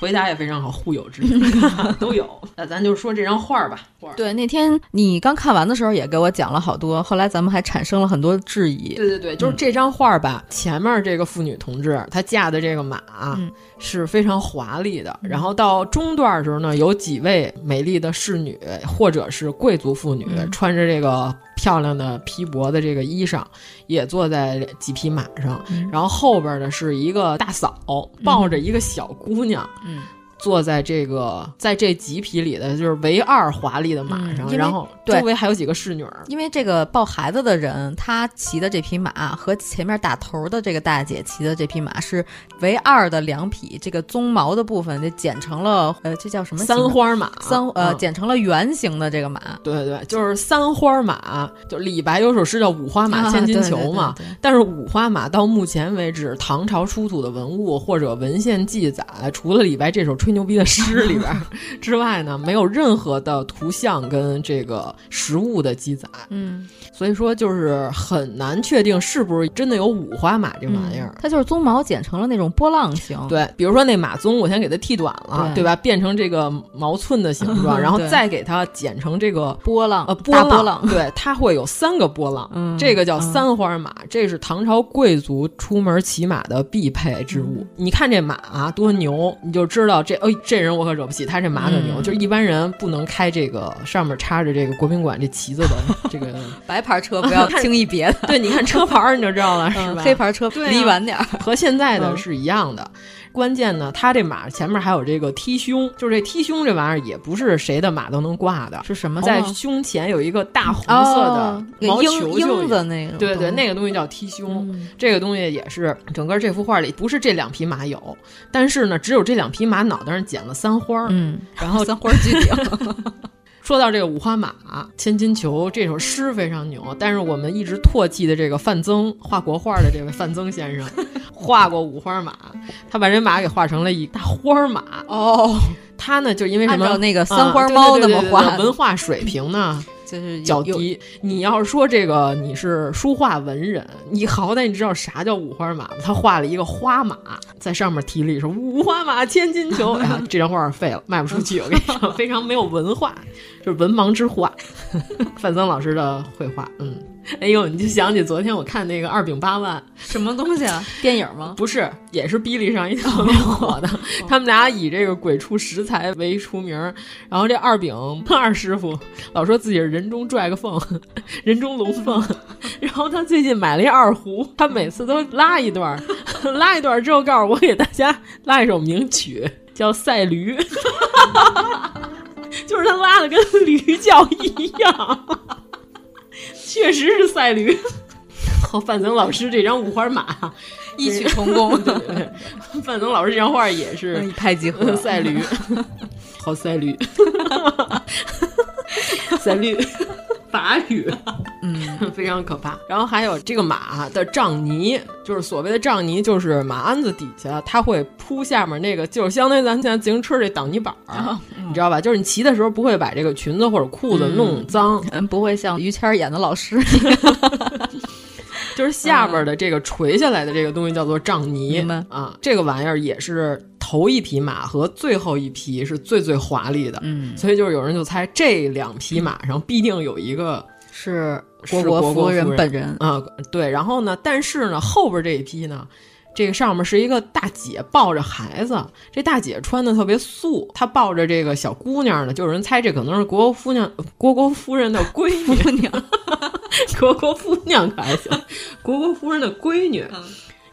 回答也非常好，互有之 [laughs] 都有。那咱就说这张画吧。对，那天你刚看完的时候也给我讲了好多，后来咱们还产生了很多质疑。对对对，就是这张画吧，嗯、前面这个妇女同志她驾的这个马、嗯、是非常华丽的，然后到中段的时候呢，有几位美丽的侍女或者是贵族妇女，嗯、穿着这个漂亮的披帛的这个衣裳，也坐在几匹马上，嗯、然后后边呢是一个大嫂抱着一个小姑娘。嗯，坐在这个在这几匹里的就是唯二华丽的马上，嗯、然后周围还有几个侍女。因为这个抱孩子的人，他骑的这匹马和前面打头的这个大姐骑的这匹马是唯二的两匹，这个鬃毛的部分就剪成了呃，这叫什么？三花马。三呃，嗯、剪成了圆形的这个马。对对，就是三花马。就李白有首诗叫《五花马，千金裘》嘛。啊、对对对但是五花马到目前为止，唐朝出土的文物或者文献记载，除了李白这首吹牛逼的诗里边之外呢，没有任何的图像跟这个实物的记载。嗯，所以说就是很难确定是不是真的有五花马这玩意儿。嗯、它就是鬃毛剪成了那种波浪形。对，比如说那马鬃，我先给它剃短了，对,对吧？变成这个毛寸的形 [laughs] 状，然后再给它剪成这个波浪呃波浪。波浪对，它会有三个波浪，嗯、这个叫三花马，这是唐朝贵族出门骑马的必配之物。嗯、你看这马啊多牛，你就知道这哎这人我可惹不起，他这马可牛。嗯、就是一般人不能开这个上面插着这个国宾馆这旗子的这个 [laughs] 白牌车，[laughs] 不要轻易别的。对，你看车牌你就知道了，是吧？黑牌车离远点儿，和现在的是一样的。关键呢，它这马前面还有这个踢胸，就是这踢胸这玩意儿也不是谁的马都能挂的，是什么？在胸前有一个大红色的毛球球的那个，对对，那个东西叫踢胸。嗯、这个东西也是整个这幅画里不是这两匹马有，但是呢，只有这两匹马脑袋上剪了三花儿，嗯，然后三花聚顶。[laughs] 说到这个五花马、千金裘这首诗非常牛，但是我们一直唾弃的这个范增画国画的这位范增先生，[laughs] 画过五花马，他把这马给画成了一大花马哦。他呢就因为什么按照那个三花猫那么画，啊、文化水平呢就是较低。你要是说这个你是书画文人，你好歹你知道啥叫五花马？他画了一个花马，在上面题了一首“五花马，千金裘 [laughs] ”，哎呀，这张画废了，卖不出去。我跟你说，[laughs] 非常没有文化，就是文盲之画。[laughs] 范增老师的绘画，嗯。[laughs] 哎呦，你就想起昨天我看那个二饼八万 [laughs] 什么东西啊？[laughs] 电影吗？不是，也是哔哩上一特别火的。他们俩以这个鬼畜食材为出名，然后这二饼二师傅老说自己是人中拽个凤，人中龙凤。然后他最近买了一二胡，他每次都拉一段，拉一段之后告诉我给大家拉一首名曲，叫《赛驴》，就是他拉的跟驴叫一样。确实是赛驴，[laughs] 和范增老师这张五花马。[laughs] 异曲同工。对 [laughs] 对对，范增老师这张画也是一拍即合，赛驴，好赛驴，赛驴。法语，[laughs] 嗯，[laughs] 非常可怕。然后还有这个马的杖泥，就是所谓的杖泥，就是马鞍子底下它会铺下面那个，就是相当于咱现在自行车这挡泥板儿，哦你知道吧？就是你骑的时候不会把这个裙子或者裤子弄脏，嗯，不会像于谦演的老师。[laughs] 就是下边的这个垂下来的这个东西叫做杖泥啊，这个玩意儿也是头一匹马和最后一匹是最最华丽的，嗯，所以就是有人就猜这两匹马上必定有一个是国国夫人。本人。啊，对，然后呢，但是呢后边这一批呢。这个上面是一个大姐抱着孩子，这大姐穿的特别素，她抱着这个小姑娘呢，就有人猜这可能是国国夫娘、国国夫人的闺女，[laughs] 娘，[laughs] 国国夫娘可还行，国国夫人的闺女。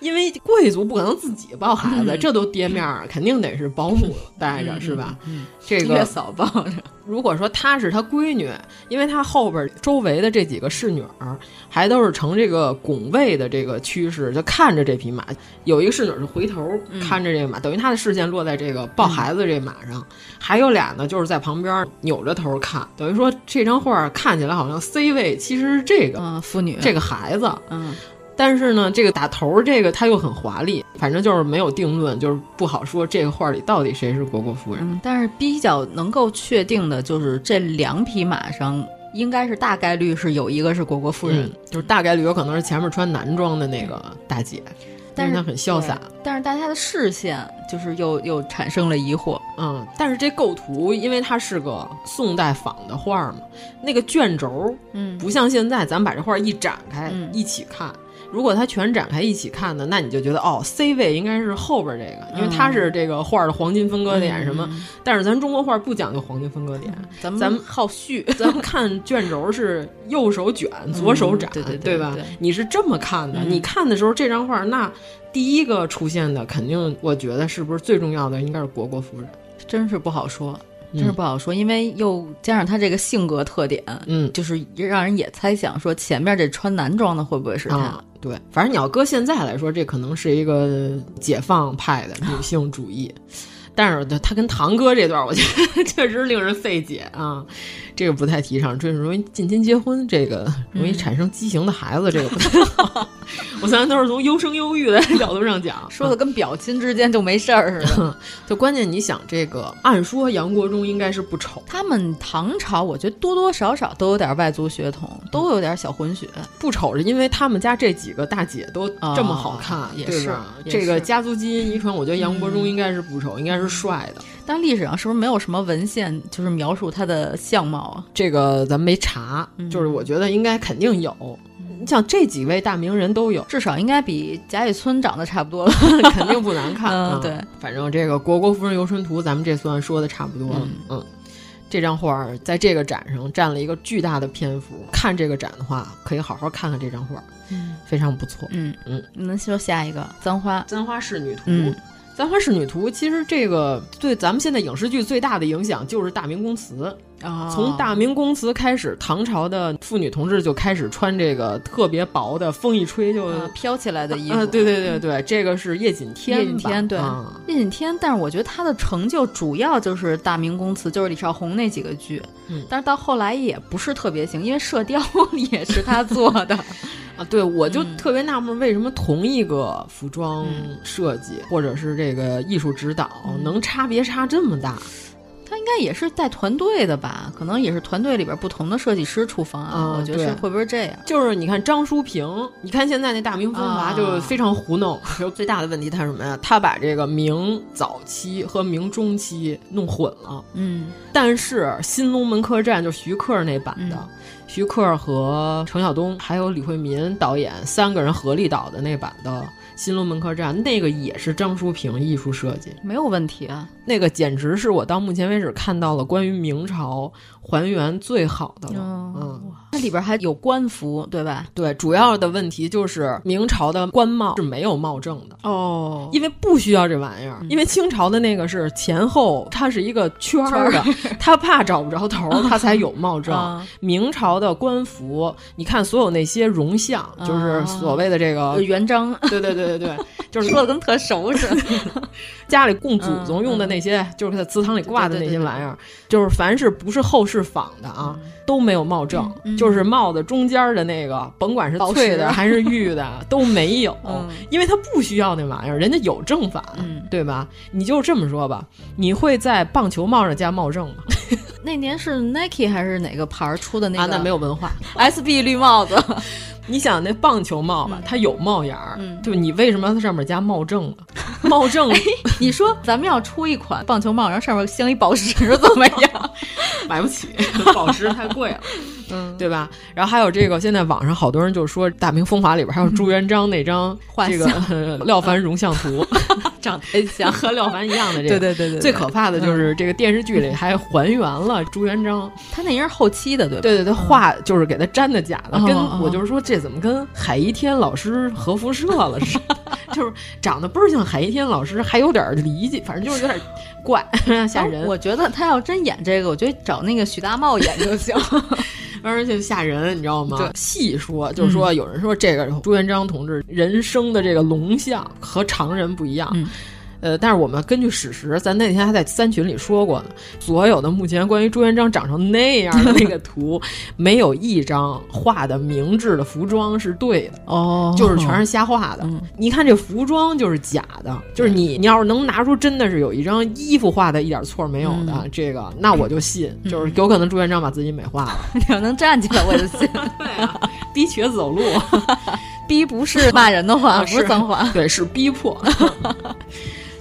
因为贵族不可能自己抱孩子，嗯、这都跌面儿，肯定得是保姆带着，嗯、是吧？嗯，这个月嫂抱着。[laughs] 如果说她是她闺女，因为她后边周围的这几个侍女儿还都是呈这个拱卫的这个趋势，就看着这匹马。有一个侍女是回头看着这个马，嗯、等于她的视线落在这个抱孩子这马上；还有俩呢，就是在旁边扭着头看，等于说这张画看起来好像 C 位其实是这个嗯妇女这个孩子，嗯。但是呢，这个打头这个它又很华丽，反正就是没有定论，就是不好说这个画里到底谁是虢国夫人。嗯，但是比较能够确定的就是这两匹马上应该是大概率是有一个是虢国夫人，嗯、就是大概率有可能是前面穿男装的那个大姐，但是她很潇洒。但是大家的视线就是又又产生了疑惑。嗯，但是这构图因为它是个宋代仿的画嘛，那个卷轴，嗯，不像现在咱把这画一展开、嗯、一起看。如果它全展开一起看呢，那你就觉得哦，C 位应该是后边这个，因为它是这个画的黄金分割点什么。嗯、但是咱中国画不讲究黄金分割点，嗯、咱们咱们好序，[laughs] 咱们看卷轴是右手卷，左手展，对对对吧？你是这么看的，嗯、你看的时候这张画，那第一个出现的肯定，我觉得是不是最重要的应该是虢国夫人。真是不好说。真是不好说，因为又加上他这个性格特点，嗯，就是让人也猜想说前面这穿男装的会不会是他？啊、对，反正你要搁现在来说，这可能是一个解放派的女性主义。[laughs] 但是他跟堂哥这段，我觉得确实令人费解啊，这个不太提倡，这是容易近亲结婚，这个容易产生畸形的孩子，这个不太好。我虽然都是从优生优育的角度上讲，说的跟表亲之间就没事儿似的。就关键你想，这个按说杨国忠应该是不丑，他们唐朝我觉得多多少少都有点外族血统，都有点小混血。不丑是因为他们家这几个大姐都这么好看，哦、也是这个家族基因遗传，我觉得杨国忠应该是不丑，应该是。帅的，但历史上是不是没有什么文献就是描述他的相貌啊？这个咱没查，嗯、就是我觉得应该肯定有。你像这几位大名人都有，至少应该比贾雨村长得差不多了，[laughs] 肯定不难看。嗯，对，反正这个《国国夫人游春图》，咱们这算说的差不多了。嗯，嗯这张画在这个展上占了一个巨大的篇幅。看这个展的话，可以好好看看这张画，嗯，非常不错。嗯嗯，那说下一个《簪花》，《簪花仕女图》。嗯《簪花仕女图》其实这个对咱们现在影视剧最大的影响就是大明宫词。啊、从大明宫词开始，唐朝的妇女同志就开始穿这个特别薄的，风一吹就、啊、飘起来的衣服。啊，对对对对，这个是叶锦添。叶锦添对，啊、叶锦添，但是我觉得他的成就主要就是大明宫词，就是李少红那几个剧。嗯，但是到后来也不是特别行，因为《射雕》也是他做的。[laughs] 啊，对，我就特别纳闷，为什么同一个服装设计、嗯、或者是这个艺术指导、嗯、能差别差这么大？他应该也是带团队的吧？可能也是团队里边不同的设计师出方案。啊、我觉得是会不会这样？就是你看张淑平，你看现在那大明风华啊就非常糊弄。[laughs] 最大的问题他是什么呀？他把这个明早期和明中期弄混了。嗯，但是《新龙门客栈》就徐克那版的。嗯徐克和程晓东还有李慧民导演三个人合力导的那版的《新龙门客栈》，那个也是张淑平艺术设计，没有问题啊。那个简直是我到目前为止看到了关于明朝还原最好的了。哦、嗯，它里边还有官服，对吧？对，主要的问题就是明朝的官帽是没有帽正的哦，因为不需要这玩意儿。嗯、因为清朝的那个是前后，它是一个圈儿的，[laughs] 他怕找不着头，[laughs] 他才有帽正。啊、明朝的官服，你看所有那些容像，啊、就是所谓的这个元璋，对对对对对，[laughs] 就是说的跟特熟似的。家里供祖宗用的那些，嗯、就是在祠堂里挂的那些玩意儿，就是凡是不是后世仿的啊，嗯、都没有帽正，嗯、就是帽子中间的那个，甭管是翠的 [laughs] 还是玉的 [laughs] 都没有，因为他不需要那玩意儿，人家有正反，对吧？你就这么说吧，你会在棒球帽上加帽正吗？[laughs] 那年是 Nike 还是哪个牌出的那个？啊，那没有文化，SB 绿帽子。你想那棒球帽吧，嗯、它有帽檐儿，嗯、对，你为什么它上面加帽正呢？帽正，哎、你说咱们要出一款棒球帽，然后上面镶一宝石，怎么样？[laughs] 买不起，宝石太贵了，[laughs] 嗯，对吧？然后还有这个，现在网上好多人就说《大明风华》里边还有朱元璋那张这个、呃、廖凡容像图，[laughs] 长得像和廖凡一样的这个，对对对对。最可怕的就是这个电视剧里还还原了朱元璋，他那应该是后期的，对吧？对对对，画就是给他粘的假的，哦、跟我就是说这怎么跟海一天老师核辐射了似的，[laughs] 就是长得倍儿像海一天老师，还有点离奇，反正就是有点怪 [laughs] 吓人。我觉得他要真演这个，我觉得找那个许大茂演就行。[laughs] 而且吓人，你知道吗？细说就是说，有人说这个朱元璋同志人生的这个龙象和常人不一样。嗯呃，但是我们根据史实，咱那天还在三群里说过呢，所有的目前关于朱元璋长成那样的那个 [laughs] 图，没有一张画的明智的服装是对的哦，就是全是瞎画的。嗯、你看这服装就是假的，就是你你要是能拿出真的是有一张衣服画的一点错没有的，嗯、这个那我就信，就是有可能朱元璋把自己美化了。[laughs] 你要能站起来，我就信。[laughs] 对啊，逼瘸子走路，逼不是骂人的话，不是脏话，对，是逼迫。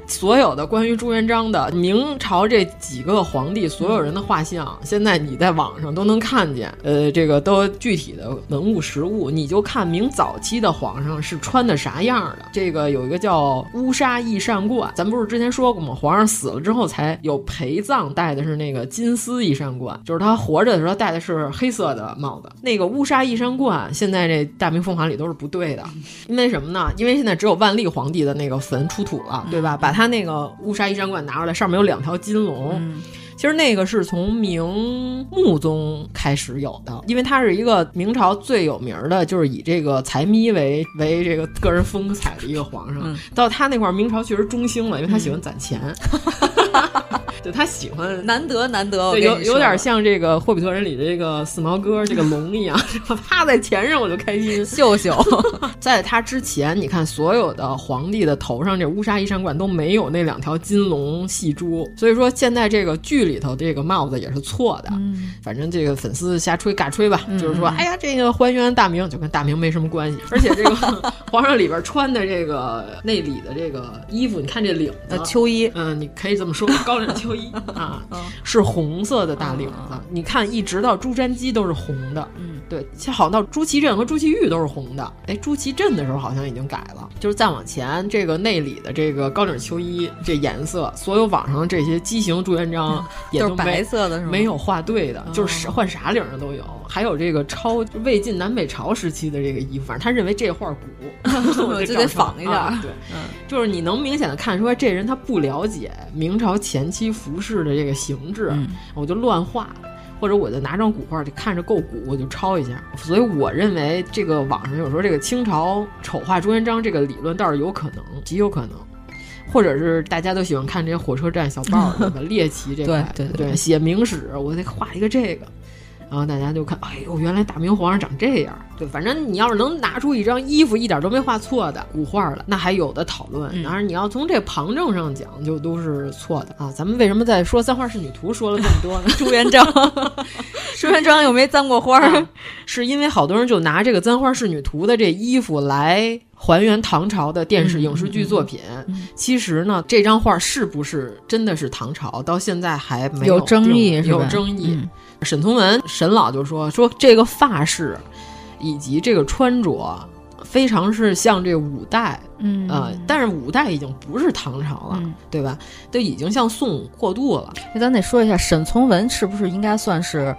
所有的关于朱元璋的明朝这几个皇帝所有人的画像，现在你在网上都能看见。呃，这个都具体的文物实物，你就看明早期的皇上是穿的啥样的。这个有一个叫乌纱翼扇冠，咱不是之前说过吗？皇上死了之后才有陪葬戴的是那个金丝翼扇冠，就是他活着的时候戴的是黑色的帽子。那个乌纱翼扇冠现在这大明风华里都是不对的，因为什么呢？因为现在只有万历皇帝的那个坟出土了，对吧？把他那个乌纱衣衫冠拿出来，上面有两条金龙。嗯其实那个是从明穆宗开始有的，因为他是一个明朝最有名的，就是以这个财迷为为这个个人风采的一个皇上。嗯、到他那块儿，明朝确实中兴了，因为他喜欢攒钱。[laughs] 对他喜欢，难得难得，对有有点像这个《霍比特人》里的这个四毛哥这个 [laughs] 龙一样，趴在钱上我就开心，秀秀。[laughs] 在他之前，你看所有的皇帝的头上这乌纱衣衫冠都没有那两条金龙戏珠，所以说现在这个剧里头这个帽子也是错的。嗯、反正这个粉丝瞎吹尬吹吧，嗯、就是说，哎呀，这个还原大明就跟大明没什么关系，而且这个 [laughs] 皇上里边穿的这个内里的这个衣服，你看这领子，呃，秋衣，嗯，你可以这么说，高领秋。啊，是红色的大领子。你看，一直到朱瞻基都是红的。嗯，对，好到朱祁镇和朱祁钰都是红的。哎，朱祁镇的时候好像已经改了。就是再往前，这个内里的这个高领秋衣这颜色，所有网上这些畸形朱元璋 [laughs] 也都是白色的，是吗？没有画对的，就是换啥领的都有。还有这个超魏晋南北朝时期的这个衣服，反正他认为这画古，[laughs] 我就得仿一下。啊、对，嗯，就是你能明显的看出来，这人他不了解明朝前期服饰的这个形制，嗯、我就乱画，或者我就拿张古画，就看着够古，我就抄一下。所以我认为这个网上有时候这个清朝丑化朱元璋这个理论倒是有可能，极有可能。或者是大家都喜欢看这些火车站小报，[laughs] 什么？猎奇这块，对对对，写明史，我得画一个这个。然后大家就看，哎呦，原来大明皇上长这样。对，反正你要是能拿出一张衣服一点都没画错的古画了，那还有的讨论。嗯当然，你要从这旁证上讲，就都是错的啊。咱们为什么在说簪花仕女图说了这么多呢？[laughs] 朱元璋，[laughs] 朱元璋又没簪过花，啊、[laughs] 是因为好多人就拿这个簪花仕女图的这衣服来。还原唐朝的电视影视剧作品，嗯嗯嗯、其实呢，这张画是不是真的是唐朝，到现在还没有争议，有争议。沈从文沈老就说说这个发饰以及这个穿着，非常是像这五代，嗯呃，但是五代已经不是唐朝了，嗯、对吧？都已经向宋过渡了。那咱得说一下，沈从文是不是应该算是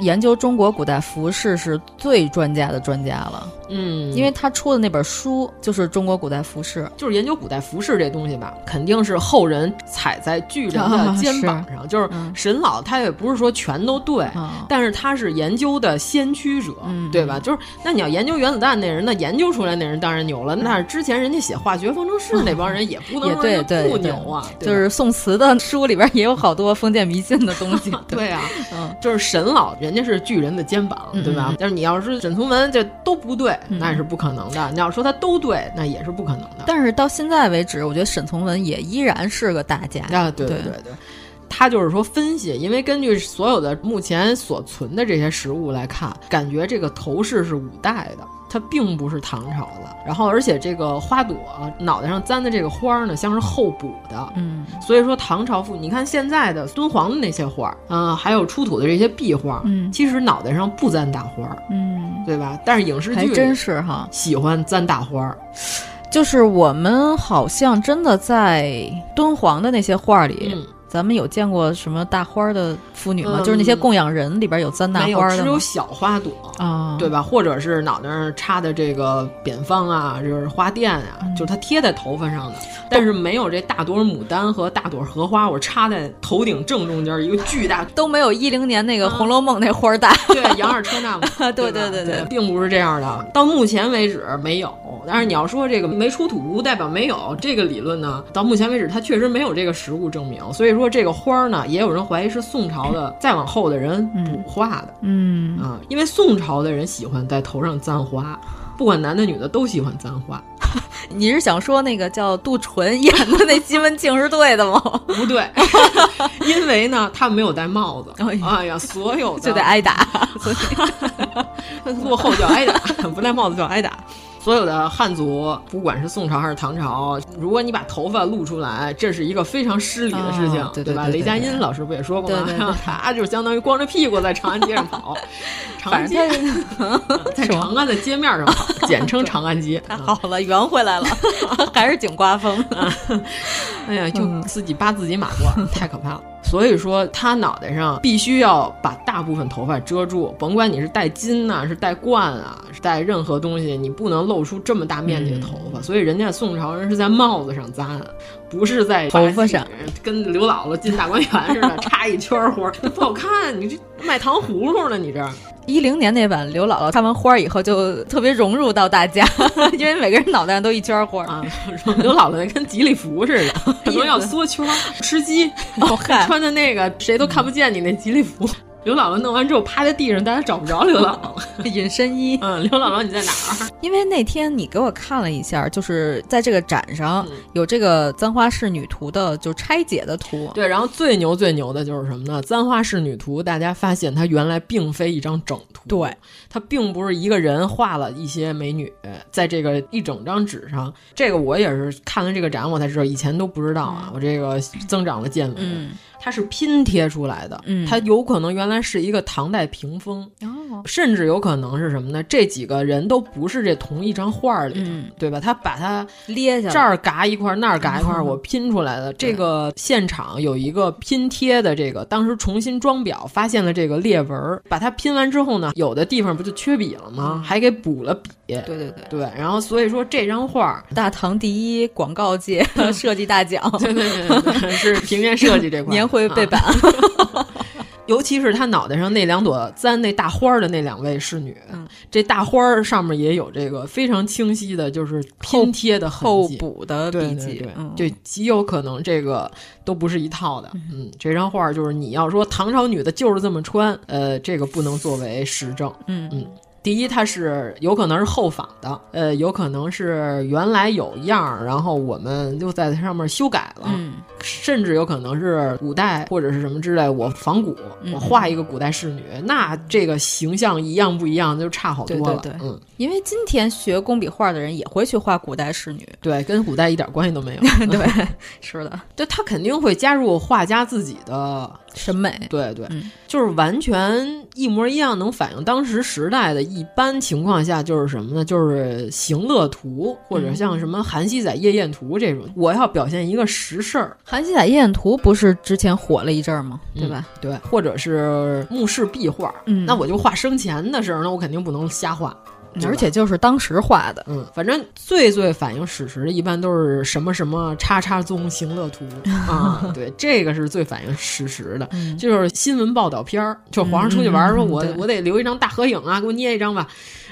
研究中国古代服饰是最专家的专家了？嗯，因为他出的那本书就是中国古代服饰，就是研究古代服饰这东西吧，肯定是后人踩在巨人的肩膀上。就是沈老他也不是说全都对，啊、但是他是研究的先驱者，嗯、对吧？就是那你要研究原子弹那人，那研究出来那人当然牛了。那之前人家写化学方程式那帮人也不能 [laughs] 也对对不牛啊。就是宋词的书里边也有好多封建迷信的东西。[laughs] 对啊，嗯，就是沈老人家是巨人的肩膀，对吧？但是你要是沈从文这都不对。那是不可能的。你要说他都对，那也是不可能的。但是到现在为止，我觉得沈从文也依然是个大家啊！对对对对，他就是说分析，因为根据所有的目前所存的这些实物来看，感觉这个头饰是五代的。它并不是唐朝的，然后而且这个花朵脑袋上簪的这个花呢，像是后补的，嗯，所以说唐朝妇，你看现在的敦煌的那些花，嗯、呃，还有出土的这些壁画，嗯，其实脑袋上不簪大花，嗯，对吧？但是影视剧还真是哈，喜欢簪大花。就是我们好像真的在敦煌的那些画里，嗯、咱们有见过什么大花的妇女吗？嗯、就是那些供养人里边有簪大花的只有小花朵啊，对吧？或者是脑袋上插的这个扁方啊，就是花钿啊，嗯、就是它贴在头发上的，但是没有这大朵牡丹和大朵荷花，我插在头顶正中间一个巨大，[laughs] 都没有一零年那个《红楼梦》那花大。[laughs] 对，杨二车那嘛，[laughs] 对对对对，并不是这样的。到目前为止没有，但是你要说这个没出土不代表没有这个理论呢。到目前为止，它确实没有这个实物证明。所以说这个花呢，也有人怀疑是宋朝的再往后的人补画的。嗯啊，因为宋朝的人喜欢在头上簪花，不管男的女的都喜欢簪花。[laughs] 你是想说那个叫杜淳演的那西门庆是对的吗？[laughs] 不对，[laughs] 因为呢，他没有戴帽子。哎呀，所有的就得挨打，所以落后就挨打，不戴帽子就挨打。所有的汉族，不管是宋朝还是唐朝，如果你把头发露出来，这是一个非常失礼的事情，哦、对吧？雷佳音老师不也说过吗？他就相当于光着屁股在长安街上跑，[laughs] 长安街 [laughs] 在长安的街面上跑，[laughs] 简称长安街。太好了，圆回来了，还是井刮风。哎呀，就自己扒自己马褂，太可怕了。所以说他脑袋上必须要把大部分头发遮住，甭管你是戴金呐、啊，是戴冠啊，是戴任何东西，你不能露出这么大面积的头发。嗯、所以人家宋朝人是在帽子上扎，不是在头发上，跟刘姥姥进大观园似的 [laughs] 插一圈花，不好看。你这卖糖葫芦呢？你这。一零年那版刘姥姥插完花以后就特别融入到大家，[laughs] 因为每个人脑袋上都一圈花啊。刘姥姥那跟吉利服似的，[laughs] 可能要缩圈，吃鸡，哦、穿的那个谁都看不见你那吉利服。刘姥姥弄完之后趴在地上，大家找不着刘姥姥，[laughs] 隐身衣。嗯，刘姥姥你在哪儿？[laughs] 因为那天你给我看了一下，就是在这个展上、嗯、有这个簪花仕女图的，就拆解的图。对，然后最牛最牛的就是什么呢？簪花仕女图，大家发现它原来并非一张整图，对，它并不是一个人画了一些美女在这个一整张纸上。这个我也是看了这个展，我才知道，以前都不知道啊。嗯、我这个增长了见闻。嗯它是拼贴出来的，嗯，它有可能原来是一个唐代屏风，哦，甚至有可能是什么呢？这几个人都不是这同一张画里的，嗯、对吧？他把它列下，这儿嘎一块，那儿嘎一块，我拼出来的。这个现场有一个拼贴的，这个当时重新装裱，发现了这个裂纹，把它拼完之后呢，有的地方不就缺笔了吗？还给补了笔，对对对对。然后所以说这张画，大唐第一广告界 [laughs] 设计大奖，对对对对，是平面设计这块年会背板。[laughs] 尤其是他脑袋上那两朵簪那大花的那两位侍女，嗯、这大花上面也有这个非常清晰的，就是拼贴的后补的笔记，对极有可能这个都不是一套的。嗯，这张画就是你要说唐朝女的就是这么穿，呃，这个不能作为实证。嗯嗯。第一，它是有可能是后仿的，呃，有可能是原来有样，然后我们就在它上面修改了，嗯，甚至有可能是古代或者是什么之类，我仿古，嗯、我画一个古代仕女，那这个形象一样不一样，就差好多了。对对对，嗯，因为今天学工笔画的人也会去画古代仕女，对，跟古代一点关系都没有。[laughs] 对，是的，对，他肯定会加入画家自己的审美，对对，嗯、就是完全一模一样，能反映当时时代的。一般情况下就是什么呢？就是行乐图，或者像什么《韩熙载夜宴图》这种。我要表现一个实事儿，《韩熙载夜宴图》不是之前火了一阵儿吗？对吧？嗯、对，或者是墓室壁画，嗯，那我就画生前的事儿，那我肯定不能瞎画。而且就是当时画的，嗯，反正最最反映史实的，一般都是什么什么叉叉宗行乐图。[laughs] 啊，对，这个是最反映史实的，嗯、就是新闻报道片儿，就皇上出去玩儿，说嗯我我得留一张大合影啊，给我捏一张吧。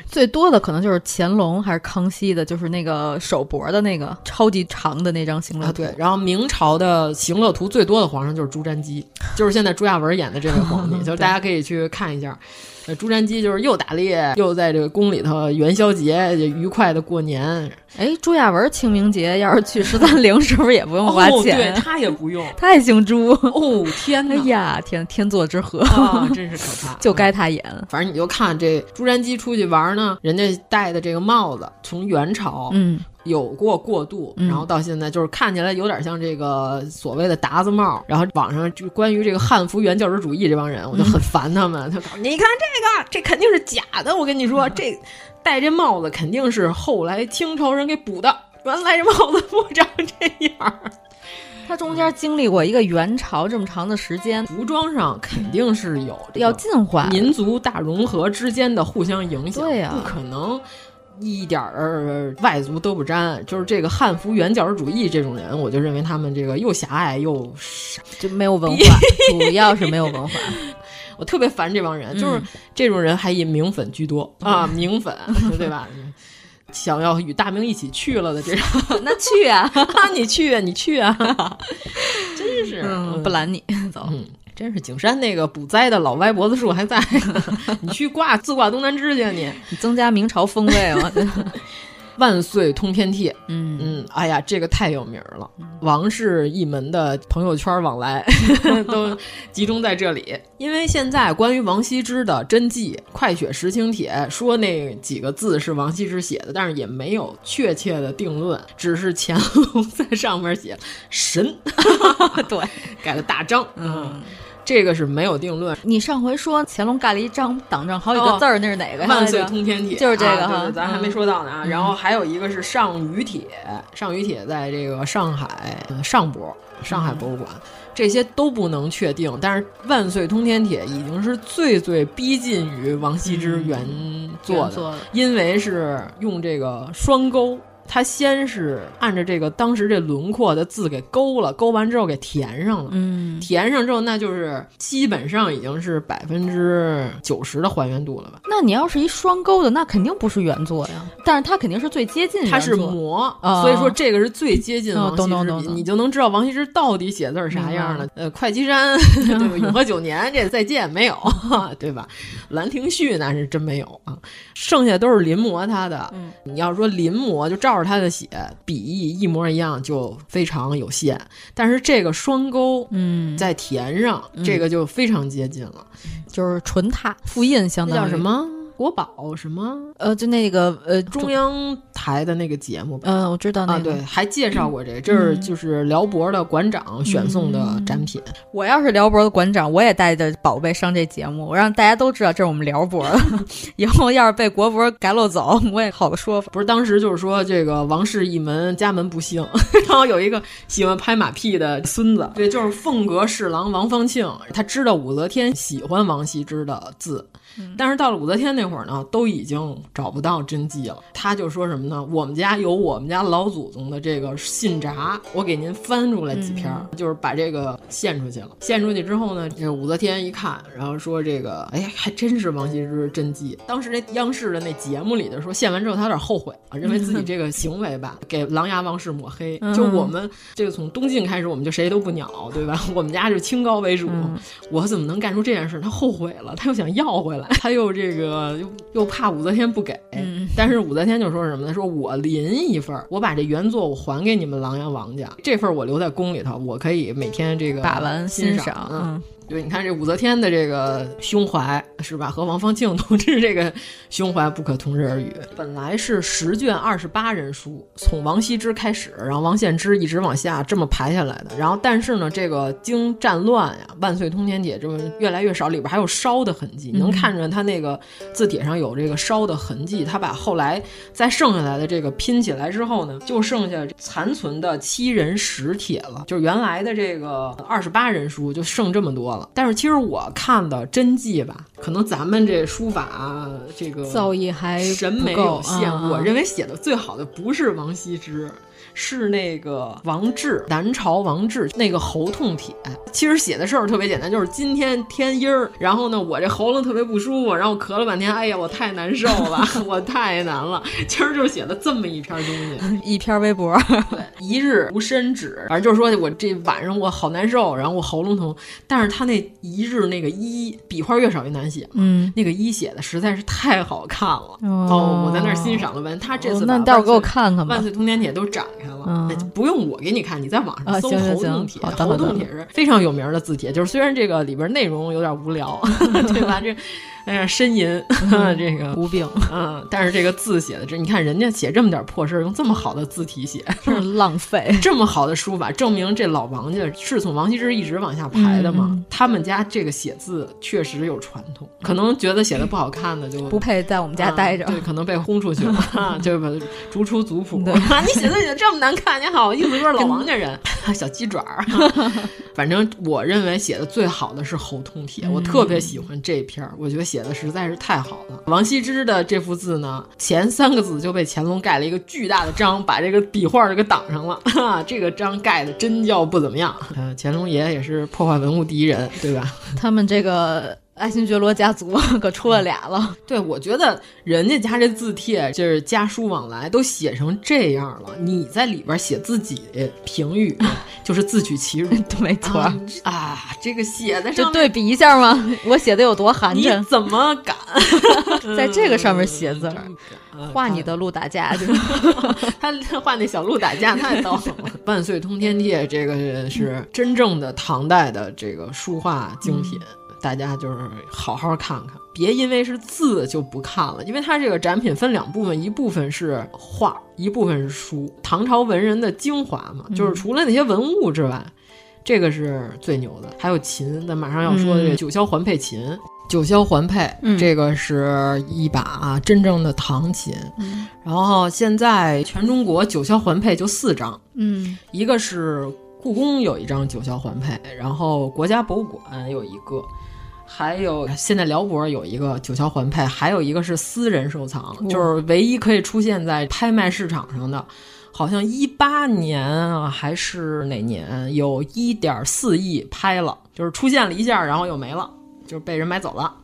最多的可能就是乾隆还是康熙的，就是那个手脖的那个超级长的那张行乐图。啊、对，然后明朝的行乐图最多的皇上就是朱瞻基，就是现在朱亚文演的这位皇帝，[laughs] 就是大家可以去看一下。呃，朱瞻基就是又打猎，又在这个宫里头元宵节愉快的过年。哎，朱亚文清明节要是去十三陵，是不是也不用花钱？哦、对他也不用，[laughs] 他也姓朱。哦天哪！哎呀，天天作之合啊，[laughs] 真是可怕，就该他演。反正你就看这朱瞻基出去玩呢，人家戴的这个帽子，从元朝，嗯。有过过渡，嗯、然后到现在就是看起来有点像这个所谓的达子帽。然后网上就关于这个汉服原教旨主义这帮人，我就很烦他们。[laughs] 他、说、你看这个，这肯定是假的。我跟你说，这戴这帽子肯定是后来清朝人给补的。原来这帽子不长这样。[laughs] 它中间经历过一个元朝这么长的时间，服装上肯定是有要进化，民族大融合之间的互相影响，对呀、啊，不可能。一点儿外族都不沾，就是这个汉服原教旨主义这种人，我就认为他们这个又狭隘又傻就没有文化，[laughs] 主要是没有文化。[laughs] 我特别烦这帮人，就是这种人还以名粉居多、嗯、啊，名粉对吧？[laughs] 想要与大明一起去了的这种，那去啊，你去啊，你去啊，真是、嗯、不拦你走。嗯真是景山那个补栽的老歪脖子树还在，[laughs] 你去挂自挂东南枝去，你你增加明朝风味了。[laughs] 万岁通天帖，嗯嗯，哎呀，这个太有名了，王氏一门的朋友圈往来 [laughs] 都集中在这里。因为现在关于王羲之的真迹《快雪时晴帖》，说那几个字是王羲之写的，但是也没有确切的定论，只是乾隆在上面写神，对，改了大章，嗯。这个是没有定论。你上回说乾隆盖了一张挡上好几个字儿，那是哪个呀？万岁通天帖，就是这个。咱还没说到呢啊。然后还有一个是上虞帖，上虞帖在这个上海上博上海博物馆。这些都不能确定。但是《万岁通天帖》已经是最最逼近于王羲之原作的，因为是用这个双钩。他先是按照这个当时这轮廓的字给勾了，勾完之后给填上了。嗯，填上之后，那就是基本上已经是百分之九十的还原度了吧？那你要是一双勾的，那肯定不是原作呀。但是它肯定是最接近。它是摹，所以说这个是最接近王羲之，你就能知道王羲之到底写字是啥样的。呃，会稽山 [laughs] 对吧？永和九年这再见没有，[laughs] 对吧？兰亭序那是真没有啊，剩下都是临摹他的。你要说临摹，就照。照着他的写，笔意一模一样，就非常有限。但是这个双钩，嗯，在填上，这个就非常接近了，就是纯拓复印，相当于叫什么？国宝什么？呃，就那个呃，中央台的那个节目。嗯，我知道那个。对，还介绍过这个，这是就是辽博的馆长选送的展品。我要是辽博的馆长，我也带着宝贝上这节目，我让大家都知道这是我们辽博的。[laughs] 以后要是被国博改漏走，我也好个说法。不是，当时就是说这个王氏一门家门不幸，[laughs] 然后有一个喜欢拍马屁的孙子，对，就是凤阁侍郎王方庆，他知道武则天喜欢王羲之的字。但是到了武则天那会儿呢，都已经找不到真迹了。他就说什么呢？我们家有我们家老祖宗的这个信札，我给您翻出来几篇，就是把这个献出去了。献出去之后呢，这武则天一看，然后说这个，哎，还真是王羲之真迹。当时那央视的那节目里的说，献完之后他有点后悔啊，认为自己这个行为吧，给琅琊王氏抹黑。就我们这个从东晋开始，我们就谁都不鸟，对吧？我们家就清高为主，我怎么能干出这件事？他后悔了，他又想要回来。他又这个又又怕武则天不给，但是武则天就说什么呢？说我临一份，我把这原作我还给你们琅琊王家，这份我留在宫里头，我可以每天这个把玩欣赏。嗯，对，你看这武则天的这个胸怀是吧？和王方庆同志这个胸怀不可同日而语。本来是十卷二十八人书，从王羲之开始，然后王献之一直往下这么排下来的。然后但是呢，这个经战乱呀，《万岁通天帖》这么越来越少，里边还有烧的痕迹，能看着他那个字帖上有这个烧的痕迹。他把后来再剩下来的这个拼起来之后呢，就剩下残存的七人十帖了，就是原来的这个二十八人书就剩这么多。但是其实我看的真迹吧，可能咱们这书法这个造诣还审美有限，我认为写的最好的不是王羲之。是那个王志，南朝王志那个喉痛帖，其实写的事儿特别简单，就是今天天阴儿，然后呢，我这喉咙特别不舒服，然后咳了半天，哎呀，我太难受了，[laughs] 我太难了，其实就是写了这么一篇东西，一篇微博，对，一日无伸指，反正就是说我这晚上我好难受，然后我喉咙疼，但是他那一日那个一笔画越少越难写，嗯，那个一写的实在是太好看了，哦，我在那儿欣赏了完，他这次那待会儿给我看看吧，万岁通天帖都展开。嗯，不用我给你看，你在网上搜侯洞帖，喉痛帖是非常有名的字帖。就是虽然这个里边内容有点无聊，[laughs] 对吧？这哎呀，呻吟，[laughs] 这个无病，嗯，但是这个字写的这，你看人家写这么点破事儿，用这么好的字体写，是浪费。[laughs] 这么好的书法，证明这老王家是从王羲之一直往下排的嘛。他们家这个写字确实有传统，可能觉得写的不好看的就不配在我们家待着，对，可能被轰出去了，[laughs] 就把逐出族谱。你写字写的这么难看，你好意思说老王家人？小鸡爪儿，反正我认为写的最好的是《侯通帖》，我特别喜欢这篇儿，我觉得写写的实在是太好了。王羲之的这幅字呢，前三个字就被乾隆盖了一个巨大的章，把这个笔画儿给挡上了。哈，这个章盖的真叫不怎么样。呃，乾隆爷也是破坏文物第一人，对吧？[laughs] 他们这个。爱新觉罗家族 [laughs] 可出了俩了，对我觉得人家家这字帖就是家书往来都写成这样了，你在里边写自己评语，[laughs] 就是自取其辱，[laughs] 没错啊，这个写的就对比一下吗？我写的有多寒碜？你怎么敢在这个上面写字？画你的鹿打架，他画那小鹿打架太逗了。万岁通天帖这个是真正的唐代的这个书画精品。大家就是好好看看，别因为是字就不看了。因为它这个展品分两部分，一部分是画，一部分是书。唐朝文人的精华嘛，就是除了那些文物之外，这个是最牛的。还有琴，咱马上要说的这九霄环佩琴，九霄环佩这个是一把真正的唐琴。然后现在全中国九霄环佩就四张，嗯，一个是。故宫有一张九霄环佩，然后国家博物馆有一个。还有现在辽博有一个九霄环佩，还有一个是私人收藏，就是唯一可以出现在拍卖市场上的。好像一八年啊，还是哪年，有一点四亿拍了，就是出现了一下，然后又没了，就是被人买走了。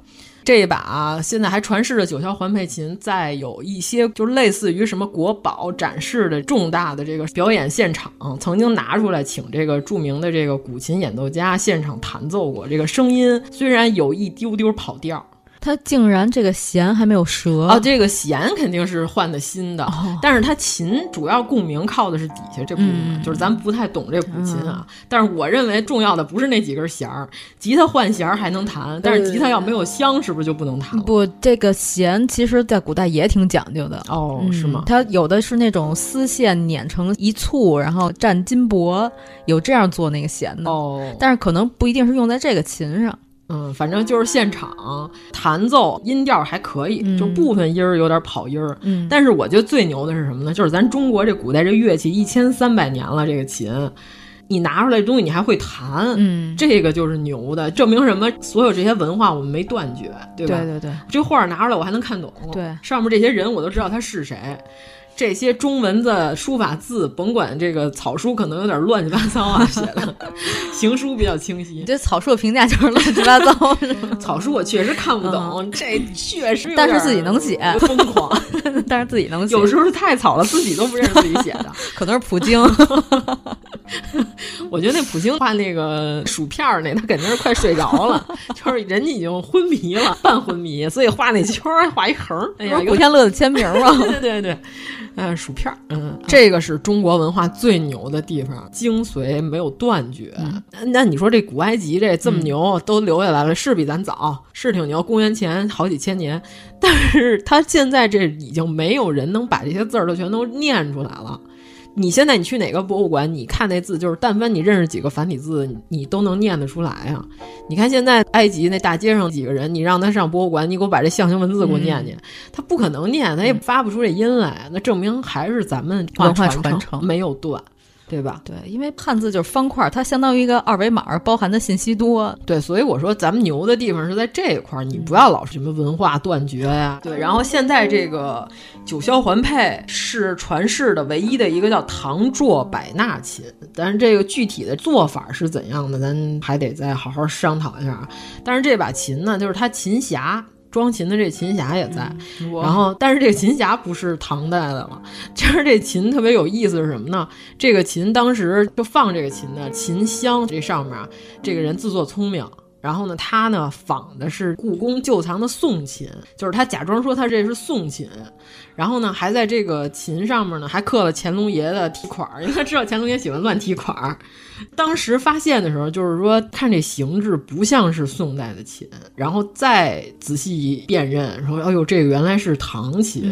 这一把现在还传世的九霄环佩琴，在有一些就类似于什么国宝展示的重大的这个表演现场，曾经拿出来请这个著名的这个古琴演奏家现场弹奏过。这个声音虽然有一丢丢跑调。它竟然这个弦还没有折啊！这个弦肯定是换的新的，但是它琴主要共鸣靠的是底下这部分，就是咱不太懂这古琴啊。但是我认为重要的不是那几根弦儿，吉他换弦还能弹，但是吉他要没有香，是不是就不能弹？不，这个弦其实在古代也挺讲究的哦，是吗？它有的是那种丝线捻成一簇，然后蘸金箔，有这样做那个弦的哦，但是可能不一定是用在这个琴上。嗯，反正就是现场弹奏，音调还可以，就部分音儿有点跑音儿。嗯，但是我觉得最牛的是什么呢？就是咱中国这古代这乐器一千三百年了，这个琴，你拿出来东西你还会弹，嗯，这个就是牛的，证明什么？所有这些文化我们没断绝，对吧？对对对，这画拿出来我还能看懂，对，上面这些人我都知道他是谁。这些中文的书法字，甭管这个草书可能有点乱七八糟啊，写的行书比较清晰。[laughs] 这草书的评价就是乱七八糟。[laughs] 草书我确实看不懂，[laughs] 这确实，但是自己能写，疯狂。但是自己能写，有时候太草了，自己都不认识自己写的，可能是普京。我觉得那普京画那个薯片儿那，他肯定是快睡着了，就是人家已经昏迷了，半昏迷，所以画那圈儿画一横。哎呀，古天乐的签名嘛，对对对。嗯，薯片儿，嗯，这个是中国文化最牛的地方，精髓没有断绝。那你说这古埃及这这么牛，都留下来了，是比咱早，是挺牛，公元前好几千年。[laughs] 但是他现在这已经没有人能把这些字儿都全都念出来了。你现在你去哪个博物馆，你看那字，就是但凡你认识几个繁体字，你都能念得出来啊。你看现在埃及那大街上几个人，你让他上博物馆，你给我把这象形文字给我念念，他不可能念，他也发不出这音来，那证明还是咱们文化传承没有断。对吧？对，因为汉字就是方块，它相当于一个二维码，包含的信息多。对，所以我说咱们牛的地方是在这一块儿，你不要老是什么文化断绝呀。对，然后现在这个九霄环佩是传世的唯一的一个叫唐卓百纳琴，但是这个具体的做法是怎样的，咱还得再好好商讨一下。但是这把琴呢，就是它琴匣。装琴的这琴匣也在，然后但是这个琴匣不是唐代的了。其实这琴特别有意思是什么呢？这个琴当时就放这个琴的琴箱这上面，这个人自作聪明，然后呢，他呢仿的是故宫旧藏的宋琴，就是他假装说他这是宋琴，然后呢还在这个琴上面呢还刻了乾隆爷的题款儿，因为他知道乾隆爷喜欢乱题款儿。当时发现的时候，就是说看这形制不像是宋代的琴，然后再仔细辨认，说：“哎呦，这个原来是唐琴，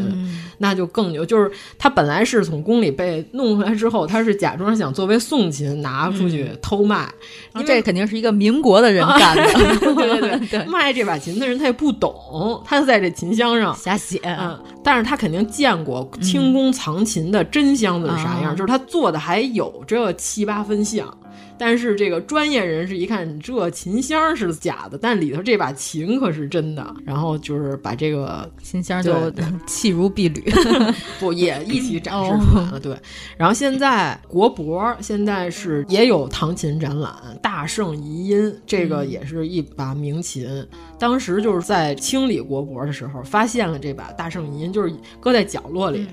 那就更牛。”就是他本来是从宫里被弄回来之后，他是假装想作为宋琴拿出去偷卖，因为这肯定是一个民国的人干的。[laughs] 对对 [laughs] 对，卖这把琴的人他也不懂，他就在这琴箱上瞎写。嗯，但是他肯定见过清宫藏琴的真箱子是啥样，就是他做的还有这七八分像。但是这个专业人士一看，这琴箱是假的，但里头这把琴可是真的。然后就是把这个琴箱就 [laughs] 弃如敝履，[laughs] 不也一起展示出来了？对。然后现在国博现在是也有唐琴展览，大圣遗音这个也是一把名琴。当时就是在清理国博的时候，发现了这把大圣遗音，就是搁在角落里。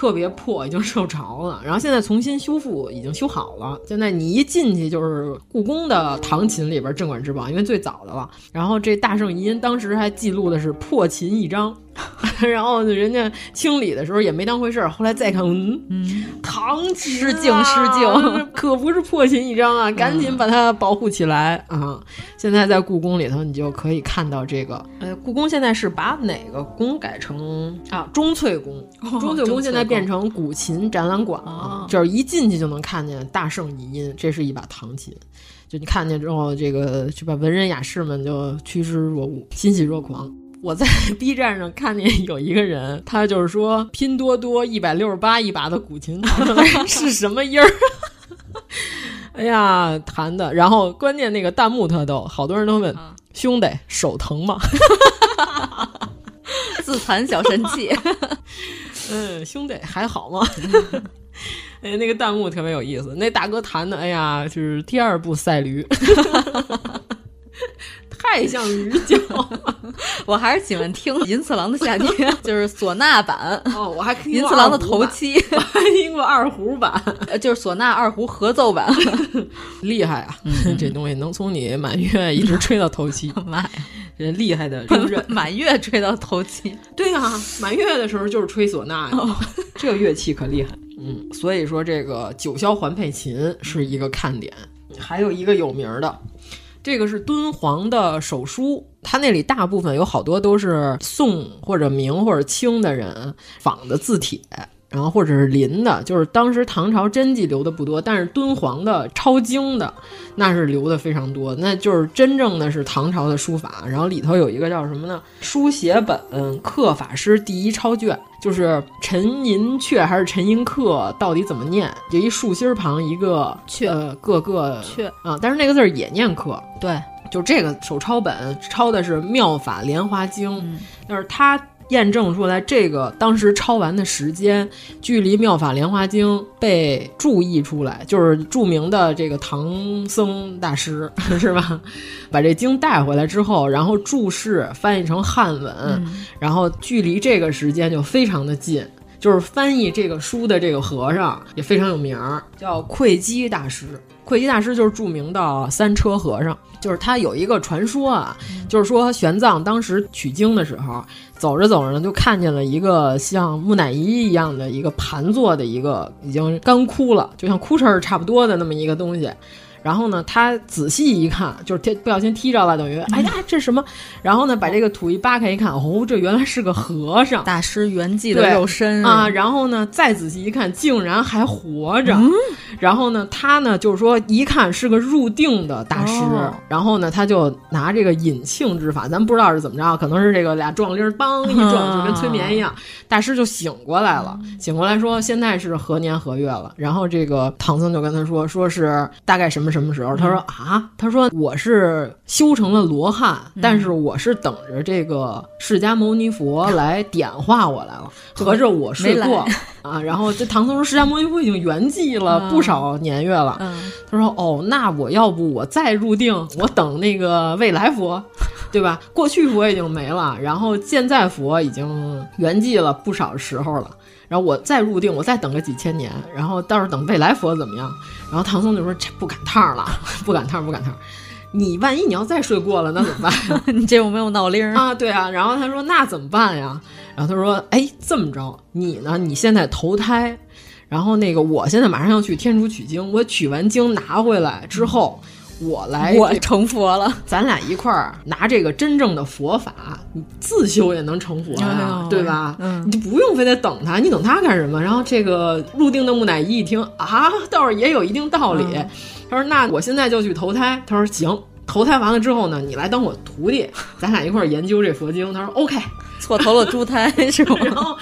特别破，已经受潮了。然后现在重新修复，已经修好了。现在你一进去就是故宫的唐琴里边镇馆之宝，因为最早的了。然后这大圣遗音当时还记录的是破琴一张。[laughs] 然后人家清理的时候也没当回事儿，后来再看，嗯，唐琴失敬失敬，[laughs] 可不是破琴一张啊！赶紧把它保护起来啊！现在在故宫里头，你就可以看到这个。呃，故宫现在是把哪个宫改成啊？钟粹宫，钟粹宫现在变成古琴展览馆了，就是一进去就能看见大圣遗音，这是一把唐琴。就你看见之后，这个就把文人雅士们就趋之若鹜，欣喜若狂。我在 [laughs] B 站上看见有一个人，他就是说拼多多一百六十八一把的古琴 [laughs] 是什么音儿？[laughs] 哎呀，弹的，然后关键那个弹幕特逗，好多人都问、啊、兄弟手疼吗？自残小神器。嗯，兄弟还好吗？哎，那个弹幕特别有意思，那大哥弹的，哎呀，就是第二部赛驴。太像驴叫，[laughs] 我还是喜欢听银次郎的夏天，[laughs] 就是唢呐版。哦，我还听银次郎的头七，我还听过二胡版，[laughs] 就是唢呐二胡合奏版，厉害啊！嗯、这东西能从你满月一直吹到头七，妈呀，这厉害的满月吹到头七。对啊，满月的时候就是吹唢呐呀，哦、这个乐器可厉害。嗯，所以说这个九霄环佩琴是一个看点，还有一个有名的。这个是敦煌的手书，它那里大部分有好多都是宋或者明或者清的人仿的字帖，然后或者是临的，就是当时唐朝真迹留的不多，但是敦煌的抄经的那是留的非常多，那就是真正的是唐朝的书法。然后里头有一个叫什么呢？书写本刻法师第一抄卷，就是陈寅恪还是陈寅恪，到底怎么念？就一竖心旁一个阙，呃，各个阙啊，但是那个字也念恪。对，就这个手抄本抄的是《妙法莲华经》，嗯、但是它。验证出来，这个当时抄完的时间，距离《妙法莲华经》被注译出来，就是著名的这个唐僧大师，[laughs] 是吧？把这经带回来之后，然后注释翻译成汉文，嗯、然后距离这个时间就非常的近。就是翻译这个书的这个和尚也非常有名儿，叫慧基大师。慧基大师就是著名的三车和尚，就是他有一个传说啊，就是说玄奘当时取经的时候，走着走着呢，就看见了一个像木乃伊一样的一个盘坐的一个已经干枯了，就像枯枝差不多的那么一个东西。然后呢，他仔细一看，就是踢不小心踢着了，等于哎呀，这什么？然后呢，把这个土一扒开一看，哦，这原来是个和尚，大师圆寂的肉身啊。然后呢，再仔细一看，竟然还活着。嗯、然后呢，他呢就是说一看是个入定的大师。哦、然后呢，他就拿这个引磬之法，咱不知道是怎么着，可能是这个俩撞铃梆一撞，就跟催眠一样，大师就醒过来了。醒过来说现在是何年何月了？然后这个唐僧就跟他说，说是大概什么。什么时候？他说啊，他说我是修成了罗汉，嗯、但是我是等着这个释迦牟尼佛来点化我来了。[laughs] 合着我睡过 [laughs] 啊。然后这唐僧说，释迦牟尼佛已经圆寂了嗯、不少年月了。嗯、他说哦，那我要不我再入定，我等那个未来佛，[laughs] 对吧？过去佛已经没了，然后现在佛已经圆寂了不少时候了。然后我再入定，我再等个几千年，然后到时候等未来佛怎么样？然后唐僧就说：“这不赶趟了，[laughs] 不赶趟，不赶趟。你万一你要再睡过了，那怎么办？[laughs] 你这有没有闹铃啊？对啊。然后他说：那怎么办呀？然后他说：哎，这么着，你呢？你现在投胎，然后那个我现在马上要去天竺取经，我取完经拿回来之后。”我来，我成佛了，咱俩一块儿拿这个真正的佛法，你自修也能成佛呀、对吧？嗯，你就不用非得等他，你等他干什么？然后这个入定的木乃伊一听啊，倒是也有一定道理。嗯、他说：“那我现在就去投胎。”他说：“行，投胎完了之后呢，你来当我徒弟，[laughs] 咱俩一块儿研究这佛经。”他说：“OK。”错投了猪胎是吗？[laughs] 然后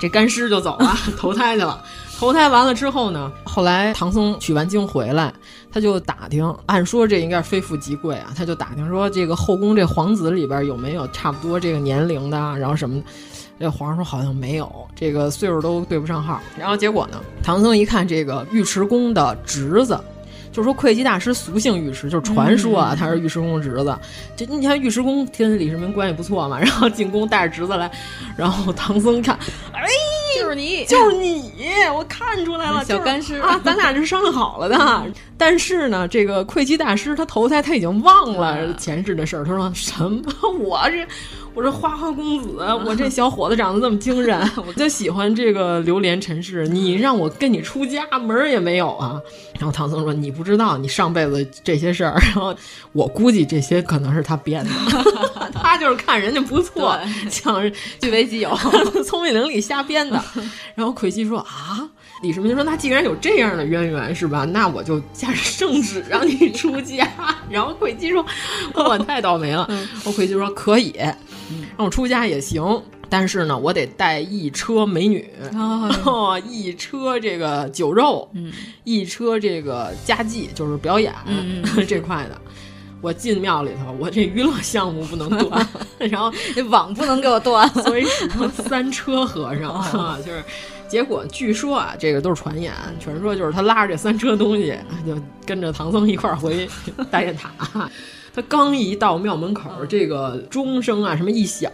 这干尸就走了，[laughs] 投胎去了。投胎完了之后呢，后来唐僧取完经回来，他就打听，按说这应该是非富即贵啊，他就打听说这个后宫这皇子里边有没有差不多这个年龄的，然后什么。这皇上说好像没有，这个岁数都对不上号。然后结果呢，唐僧一看这个尉迟恭的侄子。就是说，会稽大师俗姓尉迟，就是传说啊，他是尉迟恭的侄子。这你看，尉迟恭跟李世民关系不错嘛，然后进宫带着侄子来，然后唐僧看，哎，就是你，就是你，我看出来了，小干尸啊，咱俩是商 [laughs] 量好了的。但是呢，这个会稽大师他投胎他已经忘了前世的事儿，他说什么？[laughs] 我这。我说花花公子，我这小伙子长得这么精神，我就喜欢这个流连尘世。你让我跟你出家，门儿也没有啊！然后唐僧说：“你不知道，你上辈子这些事儿。[laughs] ”然后我估计这些可能是他编的，[laughs] 他就是看人家不错，想据为己有，聪明伶俐瞎编的。[laughs] 然后奎西说：“啊。”李世民说：“那既然有这样的渊源，是吧？那我就驾着圣旨 [laughs] 让你出家。”然后魁基说：“我太倒霉了。[laughs] ”我魁基说：“可以，让我出家也行，但是呢，我得带一车美女，哦、一车这个酒肉，嗯，一车这个家祭，就是表演、嗯、[laughs] 这块的。我进庙里头，我这娱乐项目不能断，然后网不能给我断，所以只能三车和尚啊，就是。结果据说啊，这个都是传言，传说就是他拉着这三车东西，就跟着唐僧一块儿回大雁塔。他刚一到庙门口，这个钟声啊什么一响，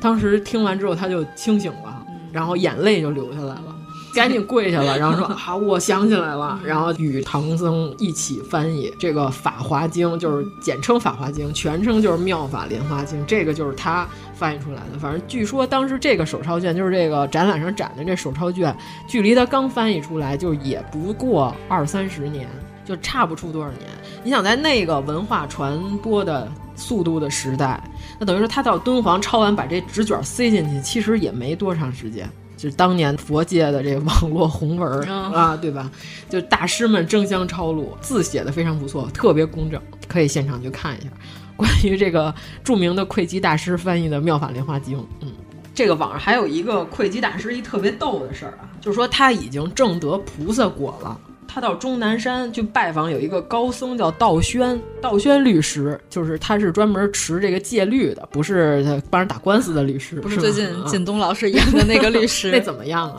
当时听完之后他就清醒了，然后眼泪就流下来了。赶紧跪下了，然后说 [laughs] 啊，我想起来了，然后与唐僧一起翻译这个《法华经》，就是简称《法华经》，全称就是《妙法莲华经》，这个就是他翻译出来的。反正据说当时这个手抄卷，就是这个展览上展的这手抄卷，距离他刚翻译出来就也不过二三十年，就差不出多少年。你想在那个文化传播的速度的时代，那等于说他到敦煌抄完，把这纸卷塞进去，其实也没多长时间。就是当年佛界的这个网络红文、嗯、啊，对吧？就大师们争相抄录，字写的非常不错，特别工整，可以现场去看一下。关于这个著名的慧基大师翻译的《妙法莲华经》，嗯，这个网上还有一个慧基大师一特别逗的事儿啊，就是说他已经证得菩萨果了。他到终南山去拜访有一个高僧叫道宣，道宣律师，就是他是专门持这个戒律的，不是他帮人打官司的律师。不是最近靳东老师演的那个律师，[laughs] 那怎么样啊？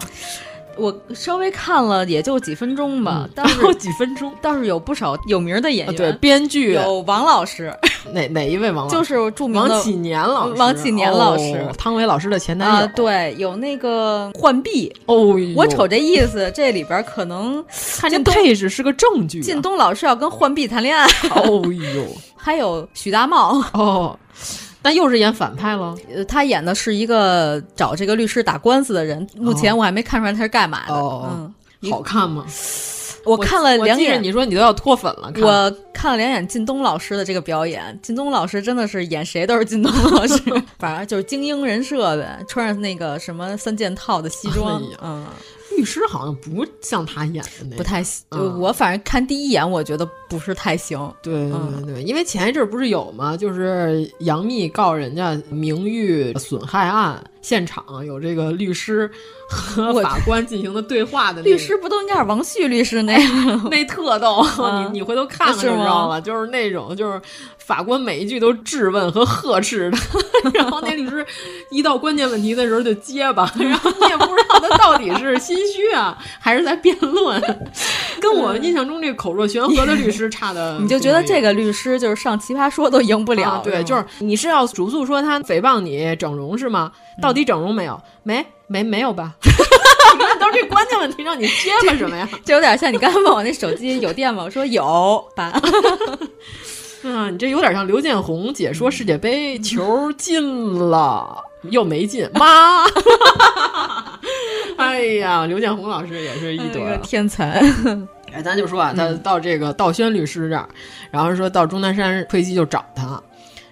我稍微看了也就几分钟吧，嗯、但是几分钟？倒是有不少有名的演员，啊、对，编剧。有王老师，[laughs] 哪哪一位王老师？就是著名的王启年老师，王启年老师，哦、汤唯老师的前男友。啊，对，有那个浣碧。哦，我瞅这意思，这里边可能看这配置是个证据、啊。靳东老师要跟浣碧谈恋爱，哦呦，[laughs] 还有许大茂。哦。但又是演反派了。呃，他演的是一个找这个律师打官司的人。目前我还没看出来他是干嘛的。哦，嗯，好看吗？我看了两眼，你说你都要脱粉了。我看了两眼靳东老师的这个表演，靳东老师真的是演谁都是靳东老师，[laughs] 反正就是精英人设呗，穿上那个什么三件套的西装，哎、嗯。律师好像不像他演的那，不太行。嗯、就我反正看第一眼，我觉得不是太行。对对对因为前一阵不是有吗？就是杨幂告人家名誉损害案，现场有这个律师和法官进行的对话的、那个。律师不都应该是王旭律师那样？[laughs] 那特逗，啊、你你回头看看就知道了。就是那种就是法官每一句都质问和呵斥的，[laughs] 然后那律师一到关键问题的时候就结巴，[laughs] 然后你也不知道他到底是心虚啊，还是在辩论，跟我印象中这个口若悬河的律师差的。[laughs] 你就觉得这个律师就是上奇葩说都赢不了，啊、对，就是你是要主诉说他诽谤你整容是吗？到底整容没有？没没没有吧？[laughs] 你看都是这关键问题让你结巴什么呀？这有点像你刚才问我那手机有电吗？我说有吧。[laughs] 啊，你这有点像刘建宏解说世界杯，球进了又没劲，[laughs] 妈！[laughs] 哎呀，刘建宏老师也是一朵、哎、天才。[laughs] 哎，咱就说啊，他到这个道宣律师这儿，然后说到钟南山飞机就找他，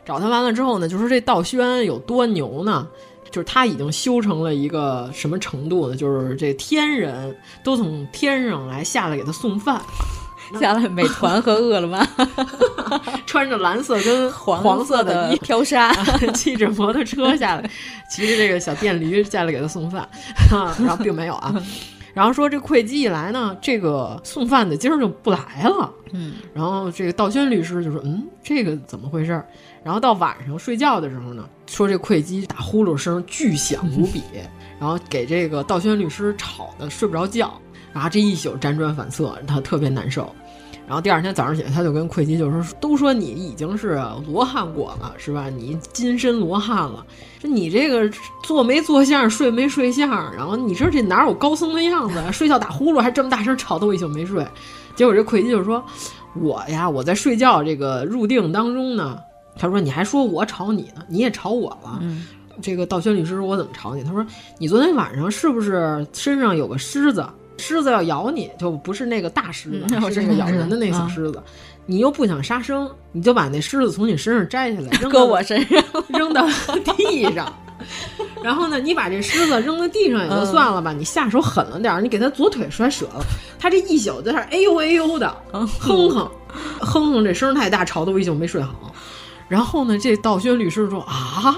找他完了之后呢，就说这道宣有多牛呢？就是他已经修成了一个什么程度呢？就是这天人都从天上来下来给他送饭。下来，美团和饿了么，[laughs] 穿着蓝色跟黄色的衣飘纱，[laughs] 骑着摩托车下来，[laughs] 骑着这个小电驴下来给他送饭，然后并没有啊。然后说这会稽一来呢，这个送饭的今儿就不来了。嗯，然后这个道轩律师就说：“嗯，这个怎么回事？”然后到晚上睡觉的时候呢，说这会稽打呼噜声巨响无比，然后给这个道轩律师吵得睡不着觉。然后这一宿辗转反侧，他特别难受。然后第二天早上起来，他就跟会稽就说：“都说你已经是罗汉果了，是吧？你金身罗汉了。说你这个坐没坐相，睡没睡相，然后你说这哪有高僧的样子？睡觉打呼噜还这么大声，吵得我一宿没睡。结果这会稽就说：我呀，我在睡觉这个入定当中呢。他说你还说我吵你呢，你也吵我了。嗯、这个道宣律师说我怎么吵你？他说你昨天晚上是不是身上有个虱子？”狮子要咬你，就不是那个大狮子，嗯、是那个咬人的那小狮子。嗯、你又不想杀生，你就把那狮子从你身上摘下来，扔搁我身上，[laughs] 扔到地上。[laughs] 然后呢，你把这狮子扔到地上也就算了吧，嗯、你下手狠了点，你给他左腿摔折了。他这一宿在那哎呦哎呦的哼哼哼哼，这声太大，吵得我一宿没睡好。然后呢，这道宣律师说啊，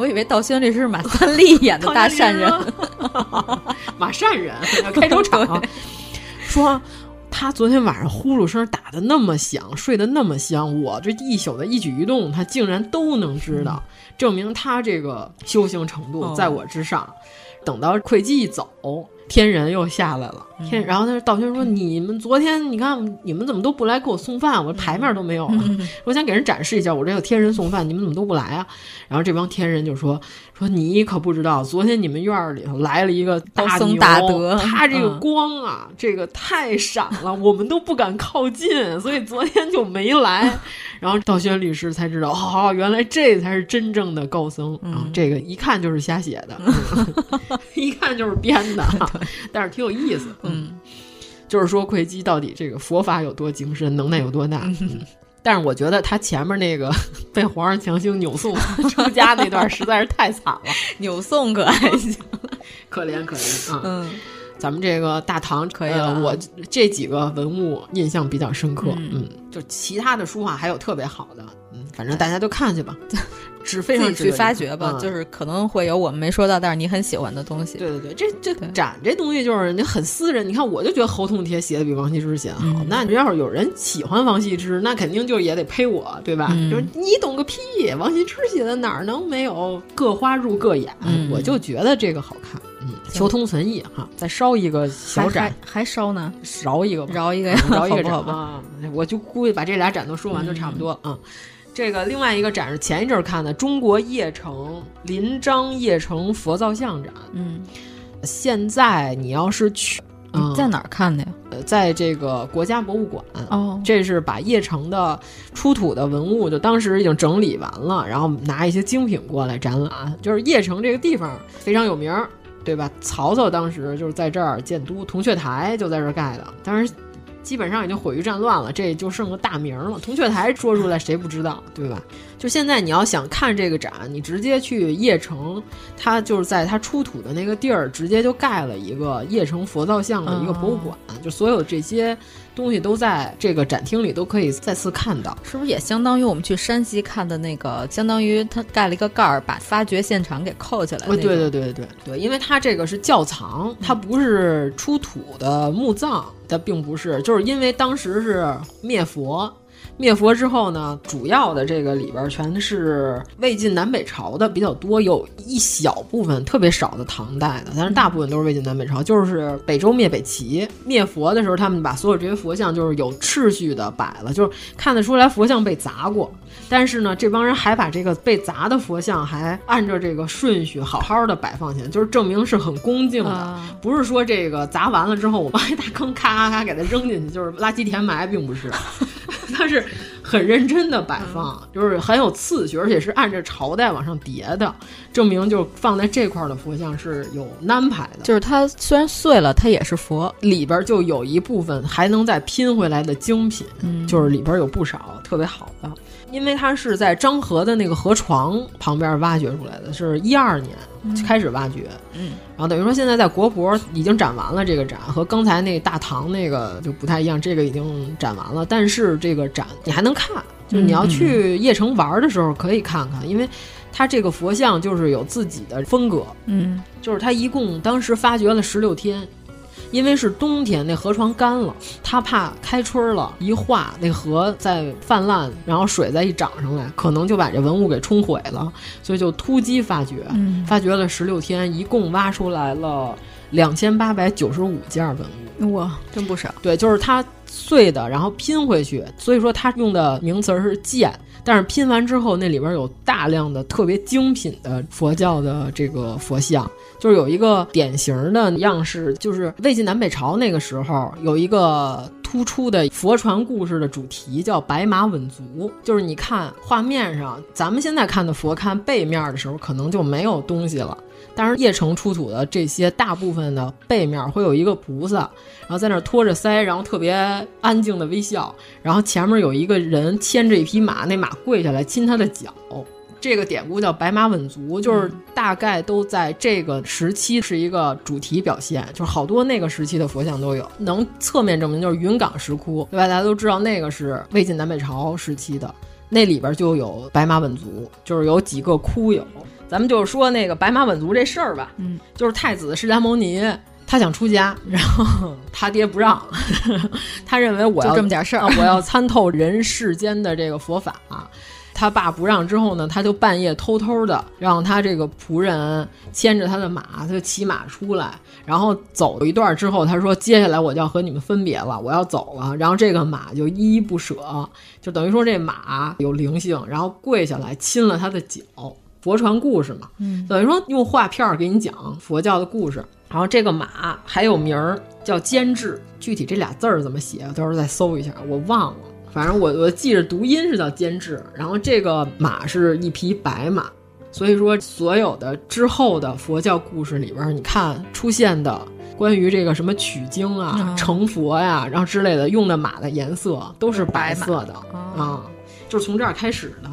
我以为道宣律师是马三立演的大善人，[laughs] 马善人开州场说。他昨天晚上呼噜声打的那么响，睡得那么香，我这一宿的一举一动，他竟然都能知道，证明他这个修行程度在我之上。等到会稽一走，天人又下来了。天，然后他道轩说：“你们昨天，你看你们怎么都不来给我送饭？我牌面都没有了。[laughs] 我想给人展示一下，我这有天人送饭，你们怎么都不来啊？”然后这帮天人就说：“说你可不知道，昨天你们院里头来了一个大僧大德，他这个光啊，这个太闪了，我们都不敢靠近，所以昨天就没来。[laughs] ”然后道轩律师才知道，哦，原来这才是真正的高僧啊！这个一看就是瞎写的，[laughs] 一看就是编的，但是挺有意思。嗯，就是说奎基到底这个佛法有多精深，能耐有多大。嗯，但是我觉得他前面那个 [laughs] 被皇上强行扭送 [laughs] 出家那段实在是太惨了，[laughs] 扭送可还行，可怜可怜啊。嗯。咱们这个大唐可以了，我这几个文物印象比较深刻，嗯，就其他的书画还有特别好的，嗯，反正大家都看去吧，只非常去发掘吧，就是可能会有我们没说到，但是你很喜欢的东西。对对对，这这展这东西就是你很私人，你看我就觉得侯同帖写的比王羲之写的好，那要是有人喜欢王羲之，那肯定就也得呸我，对吧？就是你懂个屁，王羲之写的哪能没有各花入各眼？我就觉得这个好看。嗯，求同存异哈，再烧一个小展，还烧呢？饶一个，饶一个，饶一个展吧。我就估计把这俩展都说完就差不多啊。这个另外一个展是前一阵看的中国邺城临漳邺城佛造像展。嗯，现在你要是去，在哪儿看的呀？呃，在这个国家博物馆。哦，这是把邺城的出土的文物，就当时已经整理完了，然后拿一些精品过来展览。就是邺城这个地方非常有名。对吧？曹操当时就是在这儿建都，铜雀台就在这儿盖的。当时基本上已经毁于战乱了，这就剩个大名了。铜雀台说出来谁不知道，对吧？就现在你要想看这个展，你直接去邺城，它就是在它出土的那个地儿，直接就盖了一个邺城佛造像的一个博物馆，就所有这些。东西都在这个展厅里，都可以再次看到，是不是也相当于我们去山西看的那个？相当于它盖了一个盖儿，把发掘现场给扣起来。对对对对对对，因为它这个是窖藏，它不是出土的墓葬，它并不是，就是因为当时是灭佛。灭佛之后呢，主要的这个里边全是魏晋南北朝的比较多，有一小部分特别少的唐代的，但是大部分都是魏晋南北朝。就是北周灭北齐灭佛的时候，他们把所有这些佛像就是有秩序的摆了，就是看得出来佛像被砸过。但是呢，这帮人还把这个被砸的佛像还按照这个顺序好好的摆放起来，就是证明是很恭敬的，不是说这个砸完了之后我挖一大坑，咔咔咔给它扔进去，就是垃圾填埋，并不是，[laughs] 它是很认真的摆放，就是很有次序，而且是按照朝代往上叠的，证明就放在这块的佛像是有安排的。就是它虽然碎了，它也是佛，里边就有一部分还能再拼回来的精品，就是里边有不少特别好的。因为它是在漳河的那个河床旁边挖掘出来的，是一二年开始挖掘，嗯，然后等于说现在在国博已经展完了这个展，和刚才那大唐那个就不太一样，这个已经展完了，但是这个展你还能看，就是你要去邺城玩的时候可以看看，因为它这个佛像就是有自己的风格，嗯，就是它一共当时发掘了十六天。因为是冬天，那河床干了，他怕开春了，一化那河再泛滥，然后水再一涨上来，可能就把这文物给冲毁了，所以就突击发掘，发掘了十六天，一共挖出来了两千八百九十五件文物，哇，真不少。对，就是它碎的，然后拼回去，所以说他用的名词是件。但是拼完之后，那里边有大量的特别精品的佛教的这个佛像，就是有一个典型的样式，就是魏晋南北朝那个时候有一个突出的佛传故事的主题，叫白马稳足。就是你看画面上，咱们现在看的佛龛背面的时候，可能就没有东西了。但是邺城出土的这些大部分的背面会有一个菩萨，然后在那儿托着腮，然后特别安静的微笑，然后前面有一个人牵着一匹马，那马跪下来亲他的脚。这个典故叫白马稳足，就是大概都在这个时期是一个主题表现，就是好多那个时期的佛像都有，能侧面证明就是云冈石窟，对吧？大家都知道那个是魏晋南北朝时期的，那里边就有白马稳足，就是有几个窟有。咱们就是说那个白马稳足这事儿吧，嗯，就是太子释迦牟尼。他想出家，[laughs] 然后他爹不让，[laughs] 他认为我要这么点事儿，我要参透人世间的这个佛法。他爸不让之后呢，他就半夜偷偷的让他这个仆人牵着他的马，他就骑马出来，然后走一段之后，他说：“接下来我就要和你们分别了，我要走了。”然后这个马就依依不舍，就等于说这马有灵性，然后跪下来亲了他的脚。佛传故事嘛，嗯，等于说用画片给你讲佛教的故事。然后这个马还有名儿叫监制，具体这俩字儿怎么写，到时候再搜一下，我忘了。反正我我记着读音是叫监制。然后这个马是一匹白马，所以说所有的之后的佛教故事里边，你看出现的关于这个什么取经啊、成佛呀，然后之类的，用的马的颜色都是白色的啊，就是从这儿开始的。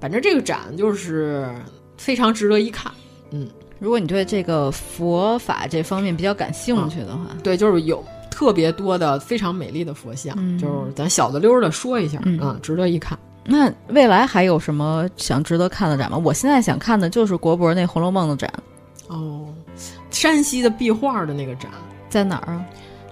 反正这个展就是非常值得一看，嗯。如果你对这个佛法这方面比较感兴趣的话，嗯、对，就是有特别多的非常美丽的佛像，嗯、就是咱小的溜的说一下啊、嗯，值得一看。那未来还有什么想值得看的展吗？我现在想看的就是国博那《红楼梦》的展。哦，山西的壁画的那个展在哪儿啊？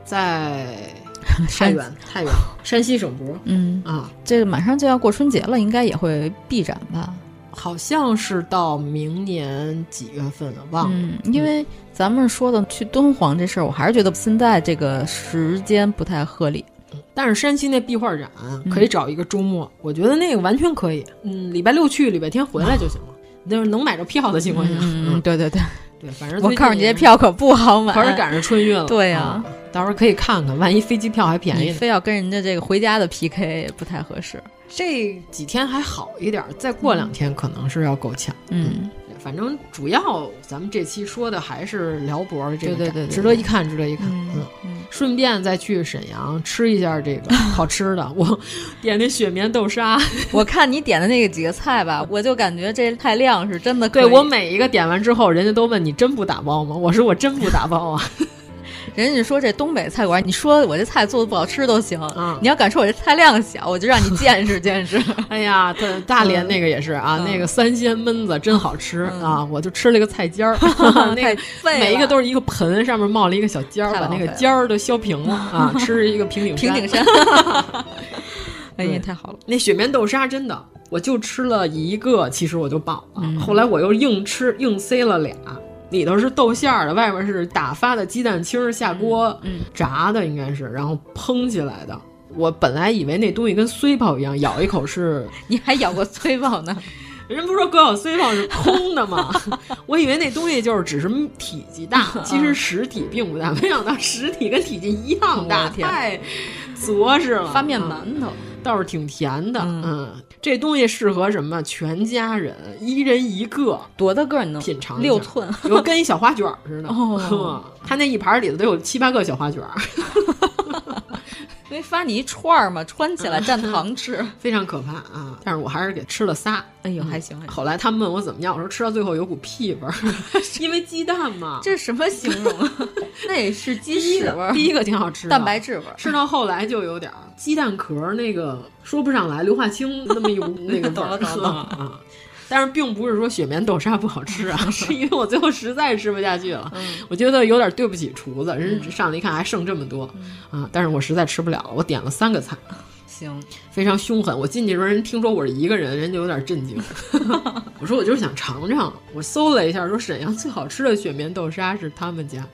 在 [laughs] 太原，太原，山西省博。嗯啊，这个马上就要过春节了，应该也会闭展吧？好像是到明年几月份了，忘了。嗯，因为咱们说的去敦煌这事儿，我还是觉得现在这个时间不太合理。但是山西那壁画展可以找一个周末，嗯、我觉得那个完全可以。嗯，礼拜六去，礼拜天回来就行了。就是能买着票的情况下。嗯，对对对对，反正我告诉你，这票可不好买，可是赶上春运了。[laughs] 对呀、啊，到时候可以看看，万一飞机票还便宜，非要跟人家这个回家的 PK 不太合适。这几天还好一点，再过两天可能是要够呛。嗯，反正主要咱们这期说的还是辽博的这个对对对，值得一看，值得一看。嗯嗯，顺便再去沈阳吃一下这个好吃的，我 [laughs] 点那雪绵豆沙。[laughs] 我看你点的那个几个菜吧，我就感觉这太亮是真的。对我每一个点完之后，人家都问你真不打包吗？我说我真不打包啊。人家说这东北菜馆，你说我这菜做的不好吃都行，嗯、你要敢说我这菜量小，我就让你见识见识。[laughs] 哎呀，大大连那个也是啊，嗯、那个三鲜焖子真好吃、嗯、啊！我就吃了一个菜尖儿，[laughs] 那个每一个都是一个盆，上面冒了一个小尖儿，把那个尖儿都削平了啊，[laughs] 吃一个平顶平顶山。哎呀，太好了！那雪绵豆沙真的，我就吃了一个，其实我就饱了。嗯、后来我又硬吃，硬塞了俩。里头是豆馅儿的，外面是打发的鸡蛋清下锅炸的，应该是，然后烹起来的。我本来以为那东西跟碎泡一样，咬一口是，[laughs] 你还咬过碎泡呢？[laughs] 人不说割咬碎泡是空的吗？[laughs] 我以为那东西就是只是体积大，其实实体并不大。没想到实体跟体积一样大，太着实了。发面馒头倒是挺甜的，嗯。嗯这东西适合什么？全家人一人一个，多大个你能品尝？六寸，就跟一小花卷似的。[laughs] 哦，[laughs] 他那一盘里头都有七八个小花卷。[laughs] 没发你一串儿嘛？穿起来蘸糖吃，[laughs] 非常可怕啊！但是我还是给吃了仨。哎呦，还行。后来他们问我怎么样，我说吃到最后有股屁味儿，[laughs] 因为鸡蛋嘛。这什么形容啊？[laughs] 那也是鸡屎味儿。第一个挺好吃的，蛋白质味儿。吃到后来就有点鸡蛋壳那个说不上来，硫化氢那么一股那个味儿啊。但是并不是说雪绵豆沙不好吃啊，[laughs] 是因为我最后实在吃不下去了，嗯、我觉得有点对不起厨子，人上来一看还剩这么多、嗯、啊，但是我实在吃不了了，我点了三个菜，行，非常凶狠。我进去的时候，人听说我是一个人，人就有点震惊。[laughs] 我说我就是想尝尝，我搜了一下，说沈阳最好吃的雪绵豆沙是他们家，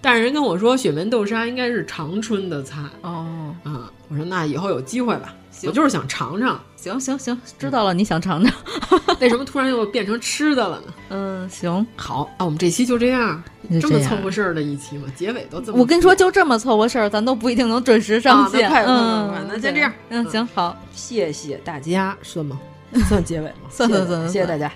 但是人跟我说雪绵豆沙应该是长春的菜。哦。啊，我说那以后有机会吧，我就是想尝尝。行行行，知道了，你想尝尝。[laughs] 为什么突然又变成吃的了呢？嗯，行，好啊，我们这期就这样，这么凑合事儿的一期嘛，结尾都这么。我跟你说，就这么凑合事儿，咱都不一定能准时上线。嗯，那先这样。嗯，行，好，谢谢大家，算吗？算结尾吗？[laughs] 算算算，谢谢大家。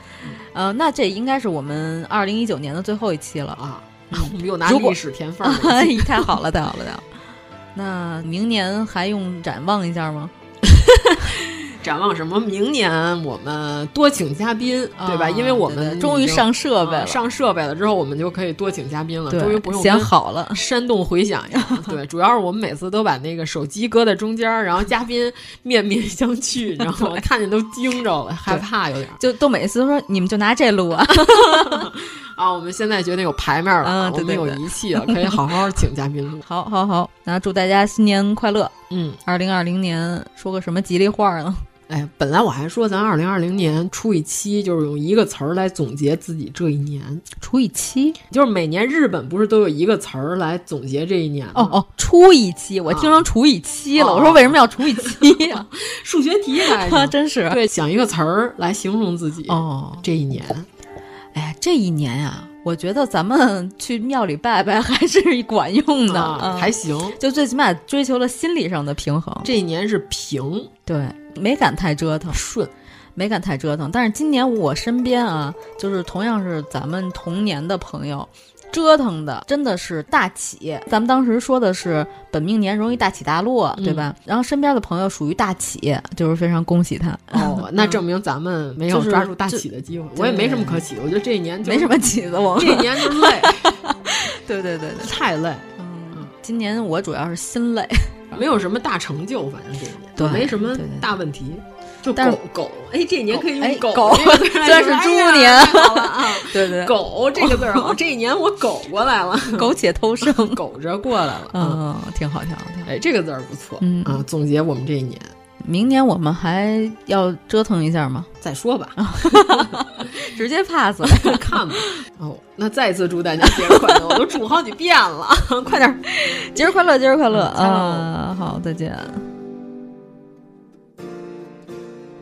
呃，那这应该是我们二零一九年的最后一期了啊。我们又拿历史填缝儿，[laughs] 太好了，太好了，太好了。那明年还用展望一下吗？展望什么？明年我们多请嘉宾，对吧？因为我们终于上设备了，上设备了之后，我们就可以多请嘉宾了。终于不用想好了，山洞回响呀。[laughs] 对，主要是我们每次都把那个手机搁在中间，然后嘉宾面面相觑，[laughs] 然后看见都惊着了，害怕有点。就都每次都说你们就拿这录啊。啊，我们现在觉得有牌面了，我们有仪器了，可以好好请嘉宾录。[laughs] 好，好，好，那祝大家新年快乐。嗯，二零二零年说个什么吉利话呢？[laughs] 哎，本来我还说咱二零二零年出一期，就是用一个词儿来总结自己这一年。出一期，就是每年日本不是都有一个词儿来总结这一年吗？哦哦，出一期，我听成除以七了。我说为什么要除以七呀？[laughs] 数学题来着，真是。对，想一个词儿来形容自己。哦，这一年，这一年呀。我觉得咱们去庙里拜拜还是管用的，啊、还行。就最起码追求了心理上的平衡。这一年是平，对，没敢太折腾，顺，没敢太折腾。但是今年我身边啊，就是同样是咱们同年的朋友。折腾的真的是大起，咱们当时说的是本命年容易大起大落，对吧？然后身边的朋友属于大起，就是非常恭喜他。哦，[laughs] 那证明咱们没有抓住大起的机会。我也没什么可起的，我觉得这一年没什么起的，我 [laughs] 这一年就累。[laughs] 对对对对，太累。嗯，今年我主要是心累，没有什么大成就，反正这一年对没什么大问题。就狗狗，哎，这一年可以用狗，狗虽然是猪年，啊对对，狗这个字儿 [laughs] 好，这一年我狗过来了，[laughs] 苟且偷生，苟着过来了，嗯，挺好，挺好，挺好。哎，这个字儿不错，嗯啊，总结我们这一年，明年我们还要折腾一下吗？再说吧，[laughs] 直接 pass 看吧。哦，那再次祝大家节日快乐，我都祝好几遍了，快点，节日快乐，节日快乐啊！好，再见。